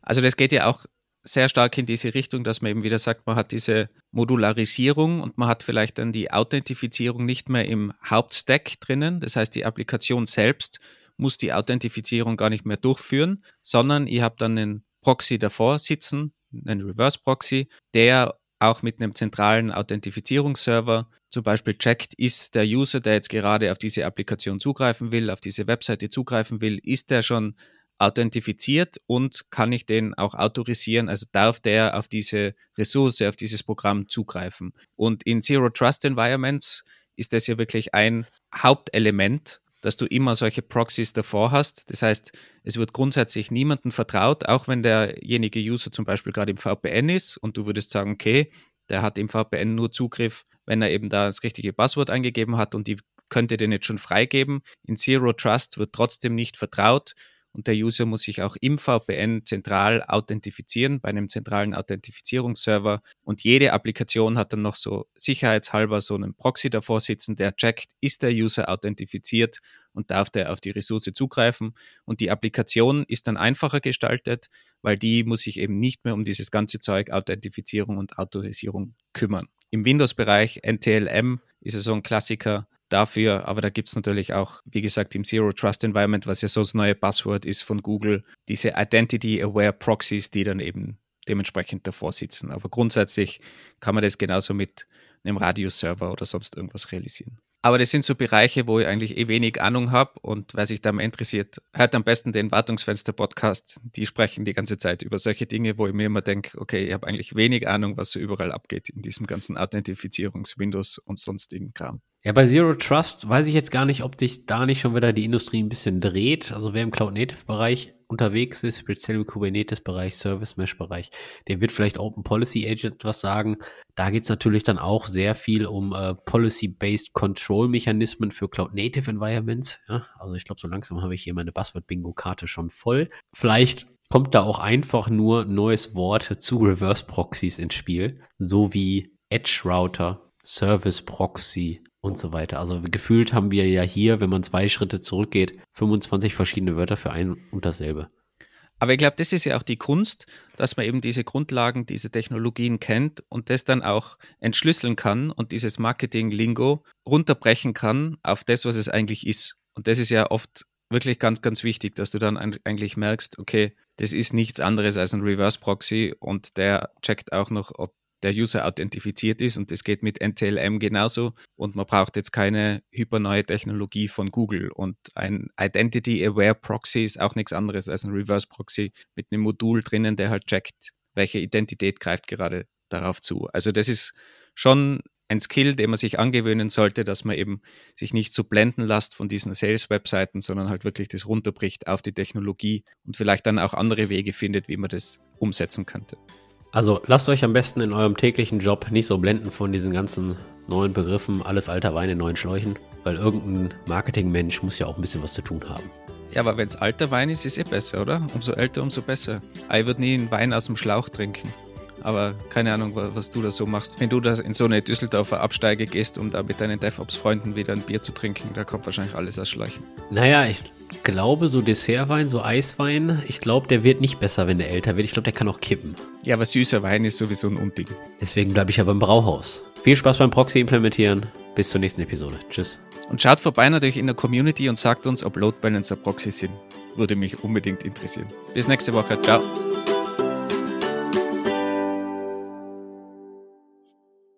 Also das geht ja auch sehr stark in diese Richtung, dass man eben wieder sagt, man hat diese Modularisierung und man hat vielleicht dann die Authentifizierung nicht mehr im Hauptstack drinnen. Das heißt, die Applikation selbst muss die Authentifizierung gar nicht mehr durchführen, sondern ihr habt dann einen Proxy davor sitzen, einen Reverse Proxy, der auch mit einem zentralen Authentifizierungsserver zum Beispiel checkt, ist der User, der jetzt gerade auf diese Applikation zugreifen will, auf diese Webseite zugreifen will, ist der schon authentifiziert und kann ich den auch autorisieren, also darf der auf diese Ressource, auf dieses Programm zugreifen. Und in Zero Trust Environments ist das ja wirklich ein Hauptelement, dass du immer solche Proxys davor hast. Das heißt, es wird grundsätzlich niemandem vertraut, auch wenn derjenige User zum Beispiel gerade im VPN ist und du würdest sagen, okay, der hat im VPN nur Zugriff, wenn er eben da das richtige Passwort eingegeben hat und die könnte den jetzt schon freigeben. In Zero Trust wird trotzdem nicht vertraut und der User muss sich auch im VPN zentral authentifizieren bei einem zentralen Authentifizierungsserver und jede Applikation hat dann noch so sicherheitshalber so einen Proxy davor sitzen, der checkt, ist der User authentifiziert und darf der auf die Ressource zugreifen und die Applikation ist dann einfacher gestaltet, weil die muss sich eben nicht mehr um dieses ganze Zeug Authentifizierung und Autorisierung kümmern. Im Windows-Bereich NTLM ist es so ein Klassiker, dafür, aber da gibt es natürlich auch, wie gesagt, im Zero Trust Environment, was ja so das neue Passwort ist von Google, diese Identity Aware Proxies, die dann eben dementsprechend davor sitzen. Aber grundsätzlich kann man das genauso mit einem Radius-Server oder sonst irgendwas realisieren. Aber das sind so Bereiche, wo ich eigentlich eh wenig Ahnung habe und wer sich da mal interessiert, hört am besten den Wartungsfenster-Podcast. Die sprechen die ganze Zeit über solche Dinge, wo ich mir immer denke, okay, ich habe eigentlich wenig Ahnung, was so überall abgeht in diesem ganzen Authentifizierungs-Windows und sonstigen Kram. Ja, bei Zero Trust weiß ich jetzt gar nicht, ob sich da nicht schon wieder die Industrie ein bisschen dreht. Also wer im Cloud-Native-Bereich unterwegs ist, speziell im Kubernetes-Bereich, Service-Mesh-Bereich, der wird vielleicht Open Policy Agent was sagen. Da geht es natürlich dann auch sehr viel um äh, Policy-Based Control-Mechanismen für Cloud-Native-Environments. Ja, also ich glaube, so langsam habe ich hier meine Buzzword-Bingo-Karte schon voll. Vielleicht kommt da auch einfach nur neues Wort zu Reverse-Proxies ins Spiel, so wie Edge-Router, Service-Proxy und so weiter. Also gefühlt haben wir ja hier, wenn man zwei Schritte zurückgeht, 25 verschiedene Wörter für ein und dasselbe. Aber ich glaube, das ist ja auch die Kunst, dass man eben diese Grundlagen, diese Technologien kennt und das dann auch entschlüsseln kann und dieses Marketing-Lingo runterbrechen kann auf das, was es eigentlich ist. Und das ist ja oft wirklich ganz, ganz wichtig, dass du dann eigentlich merkst, okay, das ist nichts anderes als ein Reverse Proxy und der checkt auch noch, ob der User authentifiziert ist und das geht mit NTLM genauso und man braucht jetzt keine hyperneue Technologie von Google und ein Identity Aware Proxy ist auch nichts anderes als ein Reverse Proxy mit einem Modul drinnen, der halt checkt, welche Identität greift gerade darauf zu. Also das ist schon ein Skill, den man sich angewöhnen sollte, dass man eben sich nicht so blenden lässt von diesen Sales-Webseiten, sondern halt wirklich das runterbricht auf die Technologie und vielleicht dann auch andere Wege findet, wie man das umsetzen könnte. Also lasst euch am besten in eurem täglichen Job nicht so blenden von diesen ganzen neuen Begriffen, alles alter Wein in neuen Schläuchen, weil irgendein Marketingmensch muss ja auch ein bisschen was zu tun haben. Ja, aber wenn es alter Wein ist, ist eh besser, oder? Umso älter, umso besser. Ich würde nie einen Wein aus dem Schlauch trinken. Aber keine Ahnung, was du da so machst. Wenn du da in so eine Düsseldorfer Absteige gehst, um da mit deinen DevOps-Freunden wieder ein Bier zu trinken, da kommt wahrscheinlich alles aus Schläuchen. Naja, ich glaube, so Dessertwein, so Eiswein, ich glaube, der wird nicht besser, wenn der älter wird. Ich glaube, der kann auch kippen. Ja, aber süßer Wein ist sowieso ein Unding. Deswegen bleibe ich aber im Brauhaus. Viel Spaß beim Proxy implementieren. Bis zur nächsten Episode. Tschüss. Und schaut vorbei natürlich in der Community und sagt uns, ob Load Balancer Proxy sind. Würde mich unbedingt interessieren. Bis nächste Woche. Ciao.